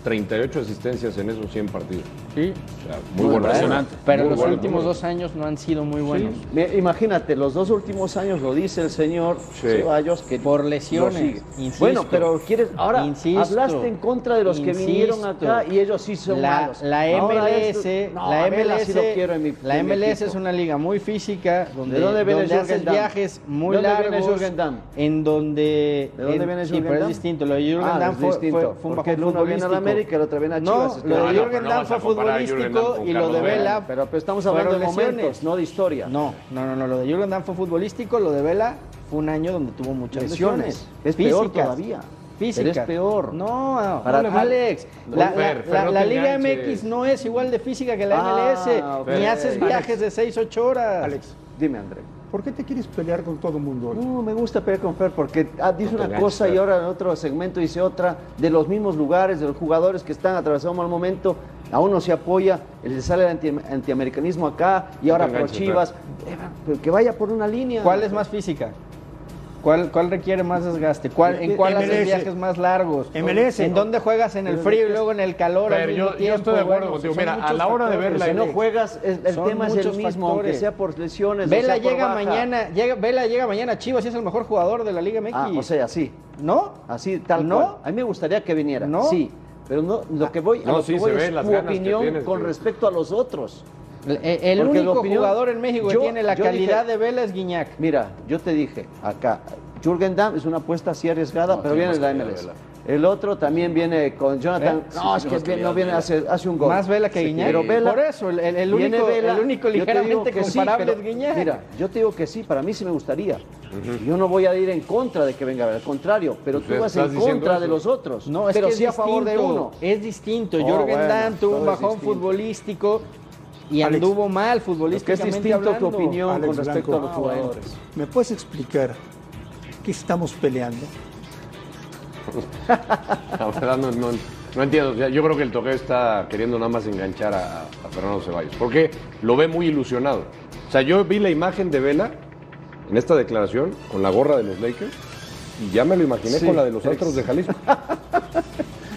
[SPEAKER 5] 38 asistencias en esos 100 partidos.
[SPEAKER 4] Sí,
[SPEAKER 5] O sea, muy, bueno.
[SPEAKER 3] impresionante.
[SPEAKER 4] pero
[SPEAKER 5] Muy
[SPEAKER 4] los
[SPEAKER 5] bueno,
[SPEAKER 4] últimos
[SPEAKER 5] muy
[SPEAKER 4] dos años no han sido muy buenos.
[SPEAKER 2] Imagínate, los dos últimos años lo dice el señor
[SPEAKER 5] Sí.
[SPEAKER 2] Ceballos que
[SPEAKER 4] Por lesiones,
[SPEAKER 2] sigue.
[SPEAKER 4] insisto.
[SPEAKER 2] Bueno, pero quieres ahora
[SPEAKER 4] Insisto.
[SPEAKER 2] hablaste en contra de los que vinieron acá y ellos sí son
[SPEAKER 4] la,
[SPEAKER 2] malos.
[SPEAKER 4] La MLS,
[SPEAKER 2] esto- no,
[SPEAKER 4] la MLS,
[SPEAKER 2] sí lo quiero en mi-
[SPEAKER 4] la
[SPEAKER 2] en
[SPEAKER 4] MLS es una liga muy física donde,
[SPEAKER 2] ¿De dónde viene
[SPEAKER 4] donde haces
[SPEAKER 2] Damm?
[SPEAKER 4] viajes muy
[SPEAKER 2] ¿De dónde viene
[SPEAKER 4] largos,
[SPEAKER 2] Jürgen Damm?
[SPEAKER 4] en donde
[SPEAKER 2] ¿De dónde
[SPEAKER 4] en-
[SPEAKER 2] viene
[SPEAKER 4] sí,
[SPEAKER 2] Jürgen
[SPEAKER 4] pero es
[SPEAKER 2] Damm?
[SPEAKER 4] distinto. Lo de Jürgen
[SPEAKER 2] Ah,
[SPEAKER 4] Damm
[SPEAKER 2] es
[SPEAKER 4] fue,
[SPEAKER 2] distinto,
[SPEAKER 4] fue, fue un bajón
[SPEAKER 2] viene
[SPEAKER 4] futbolístico.
[SPEAKER 2] América, el otro viene a
[SPEAKER 4] No,
[SPEAKER 2] Chivas, que-
[SPEAKER 4] lo de
[SPEAKER 2] No, no,
[SPEAKER 4] Jürgen
[SPEAKER 5] no
[SPEAKER 4] Damm fue futbolístico y lo de
[SPEAKER 5] Vela.
[SPEAKER 2] Pero, estamos hablando de momentos, no de historia.
[SPEAKER 4] No, no, no, no, lo de Jürgen Damm fue futbolístico, lo de Vela fue un año donde tuvo muchas
[SPEAKER 2] Lesiones. Es peor todavía.
[SPEAKER 4] Físicas.
[SPEAKER 2] Pero es peor.
[SPEAKER 4] No,
[SPEAKER 2] Para-
[SPEAKER 4] no, Alex, la,
[SPEAKER 5] Fer,
[SPEAKER 4] la-
[SPEAKER 5] Fer,
[SPEAKER 4] la-
[SPEAKER 5] no
[SPEAKER 4] la
[SPEAKER 5] te
[SPEAKER 4] Liga
[SPEAKER 5] enganches.
[SPEAKER 4] MX no es igual de física que la
[SPEAKER 2] Ah,
[SPEAKER 4] MLS,
[SPEAKER 2] ok.
[SPEAKER 4] ni haces viajes de 6, 8 horas.
[SPEAKER 1] Alex,
[SPEAKER 2] Dime, André.
[SPEAKER 1] ¿Por qué te quieres pelear con todo el mundo hoy?
[SPEAKER 2] No, me gusta pelear con Fer porque ah, dice
[SPEAKER 5] No
[SPEAKER 2] una cosa y ahora en otro segmento dice otra, de los mismos lugares, de los jugadores que están atravesando un mal momento, a uno se apoya, le sale el anti- antiamericanismo acá y ahora por Chivas, Eh, pero que vaya por una línea.
[SPEAKER 4] ¿Cuál es más física? ¿Cuál, cuál requiere más desgaste? ¿Cuál, ¿En cuál haces
[SPEAKER 1] MLS.
[SPEAKER 4] viajes más largos?
[SPEAKER 1] MLS.
[SPEAKER 4] ¿En dónde juegas en el frío y luego en el calor al
[SPEAKER 5] Fer,
[SPEAKER 4] mismo
[SPEAKER 5] yo- estoy de acuerdo
[SPEAKER 4] Bueno,
[SPEAKER 5] contigo.
[SPEAKER 4] son
[SPEAKER 5] Mira, a la hora de ver la
[SPEAKER 2] Si no juegas, el tema es el mismo, aunque sea por lesiones. o
[SPEAKER 4] Vela
[SPEAKER 2] por
[SPEAKER 4] llega
[SPEAKER 2] baja.
[SPEAKER 4] mañana, llega, Vela llega mañana a Chivas y es el mejor jugador de la Liga MX.
[SPEAKER 2] Ah, o sea, así,
[SPEAKER 4] ¿no?
[SPEAKER 2] así, tal
[SPEAKER 4] ¿No?
[SPEAKER 2] cual. A mí me gustaría que viniera,
[SPEAKER 4] ¿No?
[SPEAKER 2] sí. Pero no, lo que voy, a
[SPEAKER 5] No,
[SPEAKER 2] lo
[SPEAKER 5] sí,
[SPEAKER 2] que voy
[SPEAKER 5] se
[SPEAKER 2] es tu opinión
[SPEAKER 5] tienes,
[SPEAKER 2] con respecto a los otros.
[SPEAKER 4] El, el
[SPEAKER 2] Porque la
[SPEAKER 4] único
[SPEAKER 2] opinión-
[SPEAKER 4] jugador en México que tiene la calidad
[SPEAKER 2] dije-
[SPEAKER 4] de Vela es Guiñac.
[SPEAKER 2] Mira, yo te dije acá, Jürgen Damm es una apuesta así arriesgada, pero viene la MLS. El otro también viene con Jonathan.
[SPEAKER 4] ¿Eh?
[SPEAKER 2] No, es que bien- no viene, hace, hace un gol.
[SPEAKER 4] Más Vela que
[SPEAKER 2] Sí,
[SPEAKER 4] Guiñac.
[SPEAKER 2] Pero Vela,
[SPEAKER 4] Por eso, el, el- el
[SPEAKER 2] viene
[SPEAKER 4] único,
[SPEAKER 2] Vela,
[SPEAKER 4] el único ligeramente
[SPEAKER 2] que sí,
[SPEAKER 4] comparable
[SPEAKER 2] pero
[SPEAKER 4] es Guiñac.
[SPEAKER 2] Mira, yo te digo que sí, para mí sí me gustaría. Yo no voy a ir en contra de que venga Vela, al contrario, pero tú
[SPEAKER 5] Pues
[SPEAKER 2] vas
[SPEAKER 5] estás
[SPEAKER 2] en contra
[SPEAKER 5] eso.
[SPEAKER 2] de los otros.
[SPEAKER 4] No, es
[SPEAKER 2] pero
[SPEAKER 4] que
[SPEAKER 2] sí
[SPEAKER 4] es
[SPEAKER 2] a favor de
[SPEAKER 4] distinto,
[SPEAKER 2] uno.
[SPEAKER 4] Es distinto.
[SPEAKER 2] Oh,
[SPEAKER 4] Jürgen
[SPEAKER 2] bueno,
[SPEAKER 4] Damm tuvo un bajón futbolístico y
[SPEAKER 1] Alex,
[SPEAKER 4] anduvo mal
[SPEAKER 2] que es
[SPEAKER 4] futbolísticamente
[SPEAKER 2] distinto tu opinión
[SPEAKER 1] Alex
[SPEAKER 2] con respecto
[SPEAKER 1] Blanco.
[SPEAKER 2] a los jugadores.
[SPEAKER 1] ¿Me puedes explicar qué estamos peleando?
[SPEAKER 5] La verdad no, no- no entiendo. O sea, yo creo que el toque está queriendo nada más enganchar a, a Fernando Ceballos. Porque lo ve muy ilusionado. O sea, yo vi la imagen de Vela en esta declaración con la gorra de los Lakers y ya me lo imaginé
[SPEAKER 2] Sí,
[SPEAKER 5] con la de los Astros de Jalisco.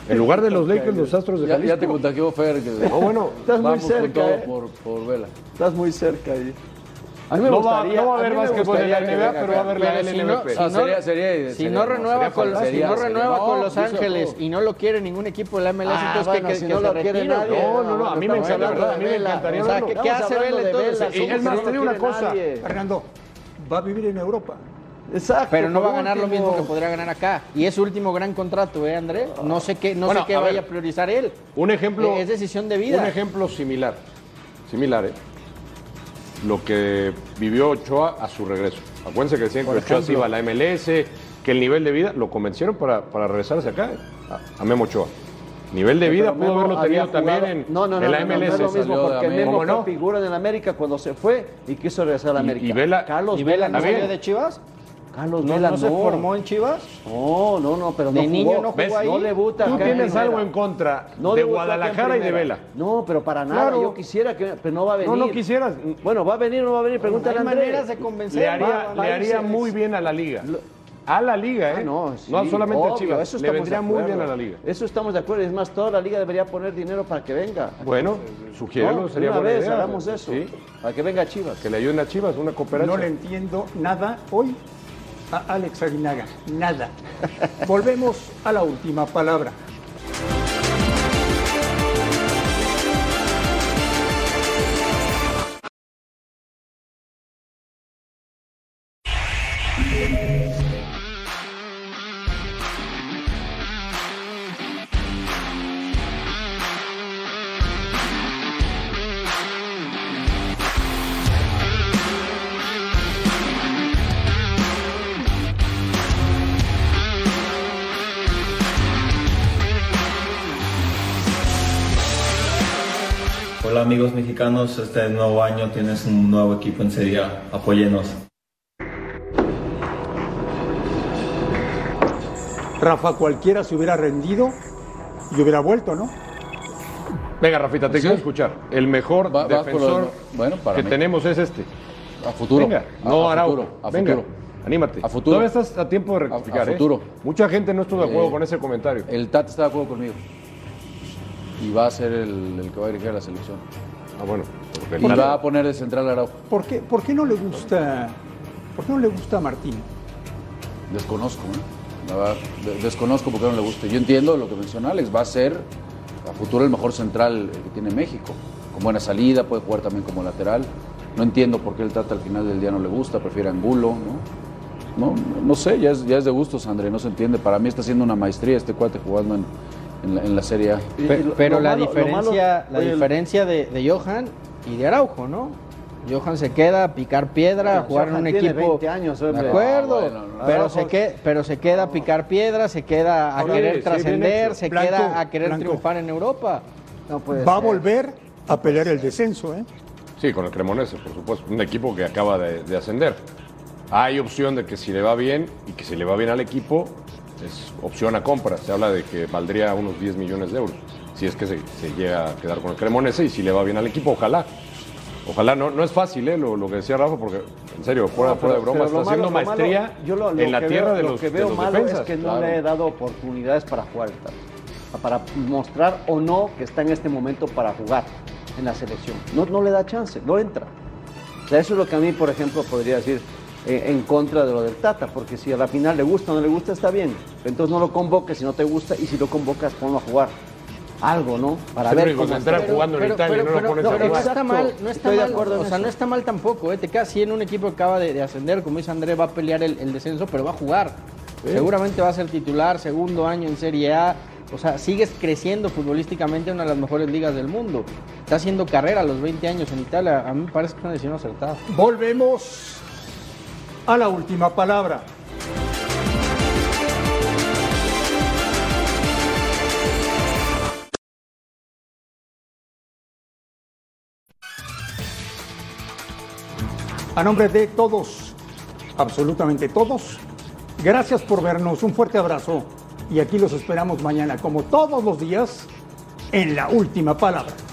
[SPEAKER 5] En lugar de los Lakers, los Astros de
[SPEAKER 3] Ya,
[SPEAKER 5] Jalisco.
[SPEAKER 3] ya te contagió Fer. Que
[SPEAKER 5] No, bueno,
[SPEAKER 2] Estás muy
[SPEAKER 3] vamos con
[SPEAKER 2] cerca,
[SPEAKER 3] todo
[SPEAKER 2] ¿eh?
[SPEAKER 3] por, por Vela.
[SPEAKER 2] Estás muy cerca ahí. A mí me
[SPEAKER 5] No va-
[SPEAKER 2] gustaría.
[SPEAKER 5] no va a haber
[SPEAKER 2] me
[SPEAKER 5] básquetbol en la
[SPEAKER 2] que
[SPEAKER 5] NBA, pero va a haber la
[SPEAKER 4] Pero si no-
[SPEAKER 5] LNBP.
[SPEAKER 4] si no- renueva
[SPEAKER 3] sería
[SPEAKER 4] con, Los Ángeles y no lo quiere ningún equipo de la MLS,
[SPEAKER 2] Ah,
[SPEAKER 4] entonces
[SPEAKER 2] bueno,
[SPEAKER 4] que,
[SPEAKER 2] si
[SPEAKER 4] que
[SPEAKER 2] no
[SPEAKER 4] se
[SPEAKER 2] lo quiere
[SPEAKER 4] retire, ¿o
[SPEAKER 2] nadie.
[SPEAKER 5] No, no, no, a mí me
[SPEAKER 2] estamos
[SPEAKER 5] encanta, la
[SPEAKER 2] hablando
[SPEAKER 5] verdad, a mí me encantaría
[SPEAKER 4] O sea. ¿qué- hace Vela entonces?
[SPEAKER 1] Es más,
[SPEAKER 2] que
[SPEAKER 1] te digo una cosa. Fernando, va a vivir en Europa.
[SPEAKER 2] Exacto.
[SPEAKER 4] Pero no va a ganar lo mismo que podría ganar acá. Y es su último gran contrato, ¿eh, André? No sé qué, no
[SPEAKER 5] Bueno,
[SPEAKER 4] sé qué
[SPEAKER 5] a
[SPEAKER 4] vaya
[SPEAKER 5] ver.
[SPEAKER 4] a priorizar él.
[SPEAKER 5] Un ejemplo.
[SPEAKER 4] Es decisión de vida.
[SPEAKER 5] Un ejemplo similar. Similar, ¿eh? Lo que vivió Ochoa a su regreso. Acuérdense que decían que Ochoa se iba a la MLS, que el nivel de vida lo convencieron para, para regresarse acá, ¿eh? a, a Memo Ochoa. Nivel de vida pudo
[SPEAKER 2] Memo
[SPEAKER 5] haberlo tenido también en,
[SPEAKER 2] no, no, no,
[SPEAKER 5] en la
[SPEAKER 2] no, no,
[SPEAKER 5] MLS.
[SPEAKER 2] No, es lo mismo
[SPEAKER 3] salió de
[SPEAKER 2] porque. Memo
[SPEAKER 5] ¿Cómo no?
[SPEAKER 2] figura en América cuando se fue y quiso regresar a la América.
[SPEAKER 5] y Vela-
[SPEAKER 2] Carlos
[SPEAKER 4] ¿Y Vela no salió de Chivas?
[SPEAKER 2] Carlos
[SPEAKER 4] ¿No,
[SPEAKER 2] Vela
[SPEAKER 4] no se formó en Chivas?
[SPEAKER 2] No, no, no, pero
[SPEAKER 4] ¿De
[SPEAKER 2] no
[SPEAKER 4] niño
[SPEAKER 2] jugó.
[SPEAKER 4] no jugó
[SPEAKER 2] ¿Ves?
[SPEAKER 4] ahí?
[SPEAKER 2] No debuta
[SPEAKER 5] Tú tienes algo en contra
[SPEAKER 2] No
[SPEAKER 5] de Guadalajara y de. Vela.
[SPEAKER 2] No, pero para nada.
[SPEAKER 5] Claro.
[SPEAKER 2] Yo quisiera que. Pero no va a venir.
[SPEAKER 5] No, no quisieras.
[SPEAKER 2] Bueno, ¿va a venir o no va a venir? Pregúntale a
[SPEAKER 4] Hay
[SPEAKER 2] Andrés.
[SPEAKER 4] maneras de convencer.
[SPEAKER 5] Le haría,
[SPEAKER 4] va,
[SPEAKER 5] le
[SPEAKER 4] va
[SPEAKER 5] haría muy bien a la liga. A la liga, ¿eh?
[SPEAKER 2] Ah, no, sí,
[SPEAKER 5] no solamente a Chivas.
[SPEAKER 2] Eso
[SPEAKER 5] le
[SPEAKER 2] estamos
[SPEAKER 5] vendría
[SPEAKER 2] de
[SPEAKER 5] muy bien
[SPEAKER 2] acuerdo.
[SPEAKER 5] a la liga.
[SPEAKER 2] Eso estamos de acuerdo. Es más, toda la liga debería poner dinero para que venga.
[SPEAKER 5] Bueno, sugiérelo,
[SPEAKER 2] No,
[SPEAKER 5] sería
[SPEAKER 2] una
[SPEAKER 5] buena
[SPEAKER 2] vez
[SPEAKER 5] idea.
[SPEAKER 2] hagamos eso.
[SPEAKER 5] Sí,
[SPEAKER 2] Para que venga Chivas.
[SPEAKER 5] que le ayuden a Chivas, una cooperación.
[SPEAKER 1] No le entiendo nada hoy a Alex Aguinaga. Nada. Volvemos a la última palabra.
[SPEAKER 10] Hola amigos mexicanos, este nuevo año tienes un nuevo equipo en Serie A, apóyenos.
[SPEAKER 1] Rafa, cualquiera se hubiera rendido y hubiera vuelto, ¿no?
[SPEAKER 5] Venga, Rafita, te
[SPEAKER 3] Sí.
[SPEAKER 5] quiero escuchar. El mejor
[SPEAKER 3] Va- va
[SPEAKER 5] defensor
[SPEAKER 3] bueno, para
[SPEAKER 5] que
[SPEAKER 3] mí.
[SPEAKER 5] tenemos es este.
[SPEAKER 3] A futuro.
[SPEAKER 5] Venga,
[SPEAKER 3] A-
[SPEAKER 5] no
[SPEAKER 3] a
[SPEAKER 5] Araujo.
[SPEAKER 3] futuro, a
[SPEAKER 5] Venga,
[SPEAKER 3] futuro.
[SPEAKER 5] anímate.
[SPEAKER 3] A futuro.
[SPEAKER 5] Todavía estás a tiempo de rectificar.
[SPEAKER 3] a
[SPEAKER 5] ¿eh?
[SPEAKER 3] futuro.
[SPEAKER 5] Mucha gente no estuvo de acuerdo
[SPEAKER 3] Eh,
[SPEAKER 5] con ese comentario.
[SPEAKER 3] El Tata está de acuerdo conmigo. Y va a ser el, el que va a dirigir a la selección.
[SPEAKER 5] Ah, bueno. porque
[SPEAKER 3] Y va a poner de central a Araujo.
[SPEAKER 1] ¿Por qué, por qué no le gusta, por qué no le gusta a Martín?
[SPEAKER 3] Desconozco, ¿eh? La verdad, de- desconozco por qué no le gusta. Yo entiendo lo que menciona Alex, va a ser a futuro el mejor central que tiene México. Con buena salida, puede jugar también como lateral. No entiendo por qué el Tata al final del día no le gusta, prefiere Angulo, ¿no? No, no sé, ya es, ya es de gustos, André, no se entiende. Para mí está haciendo una maestría este cuate jugando en, en la, en la Serie A.
[SPEAKER 4] Pe-
[SPEAKER 2] lo-
[SPEAKER 4] pero
[SPEAKER 2] lo
[SPEAKER 4] la
[SPEAKER 2] malo-
[SPEAKER 4] diferencia,
[SPEAKER 2] malo-
[SPEAKER 4] la diferencia de, de Johan y de Araujo, ¿no? Johan se queda a picar piedra, a jugar en un
[SPEAKER 2] tiene
[SPEAKER 4] equipo.
[SPEAKER 2] 20 años,
[SPEAKER 4] de acuerdo,
[SPEAKER 3] Ah, bueno, no.
[SPEAKER 4] pero,
[SPEAKER 2] Araujo-
[SPEAKER 4] se que- pero se queda a picar piedra, se queda a querer
[SPEAKER 5] sí,
[SPEAKER 4] trascender, se
[SPEAKER 1] Blanco,
[SPEAKER 4] queda a querer
[SPEAKER 1] Blanco.
[SPEAKER 4] triunfar en Europa.
[SPEAKER 2] No puede
[SPEAKER 1] Va a volver a pelear el descenso, ¿eh?
[SPEAKER 5] Sí, con el Cremonese, por supuesto. Un equipo que acaba de, de ascender. Hay opción de que si le va bien y que si le va bien al equipo, es opción a compra. Se habla de que valdría unos 10 millones de euros. Si es que se, se llega a quedar con el Cremonese y si le va bien al equipo, ojalá. Ojalá, no, no es fácil ¿eh? lo, lo que decía Rafa, porque en serio, fuera,
[SPEAKER 2] No,
[SPEAKER 5] fuera de broma, está
[SPEAKER 2] lo
[SPEAKER 5] haciendo
[SPEAKER 2] lo
[SPEAKER 5] maestría
[SPEAKER 2] malo- yo lo- lo
[SPEAKER 5] en la
[SPEAKER 2] que
[SPEAKER 5] tierra
[SPEAKER 2] veo-
[SPEAKER 5] de
[SPEAKER 2] lo
[SPEAKER 5] los,
[SPEAKER 2] que
[SPEAKER 5] de
[SPEAKER 2] veo malo
[SPEAKER 5] defensas.
[SPEAKER 2] es que no le he dado oportunidades para jugar. Para mostrar o no que está en este momento para jugar en la selección. No, no le da chance, no entra. O sea, eso es lo que a mí, por ejemplo, podría decir en contra de lo del Tata, porque si a la final le gusta o no le gusta, está bien. Entonces no lo convoques si no te gusta y si lo convocas, ponlo a jugar. Algo, ¿no? Para ver cómo está.
[SPEAKER 5] jugando en Italia, no lo pones
[SPEAKER 4] pero
[SPEAKER 5] a
[SPEAKER 4] no
[SPEAKER 5] jugar.
[SPEAKER 4] está mal, no está
[SPEAKER 2] Estoy de
[SPEAKER 4] mal,
[SPEAKER 2] acuerdo en
[SPEAKER 4] o sea,
[SPEAKER 2] eso.
[SPEAKER 4] no está mal tampoco, ¿eh? te quedas así en un equipo que acaba de, de ascender, como dice André, va a pelear el, el descenso, pero va a jugar. Seguramente va a ser titular, segundo año en Serie A, o sea, sigues creciendo futbolísticamente en una de las mejores ligas del mundo. Está haciendo carrera a los 20 años en Italia, a mí me parece que es una decisión acertada.
[SPEAKER 1] Volvemos a la última palabra. A nombre de todos, absolutamente todos, gracias por vernos, un fuerte abrazo y aquí los esperamos mañana, como todos los días, en la última palabra.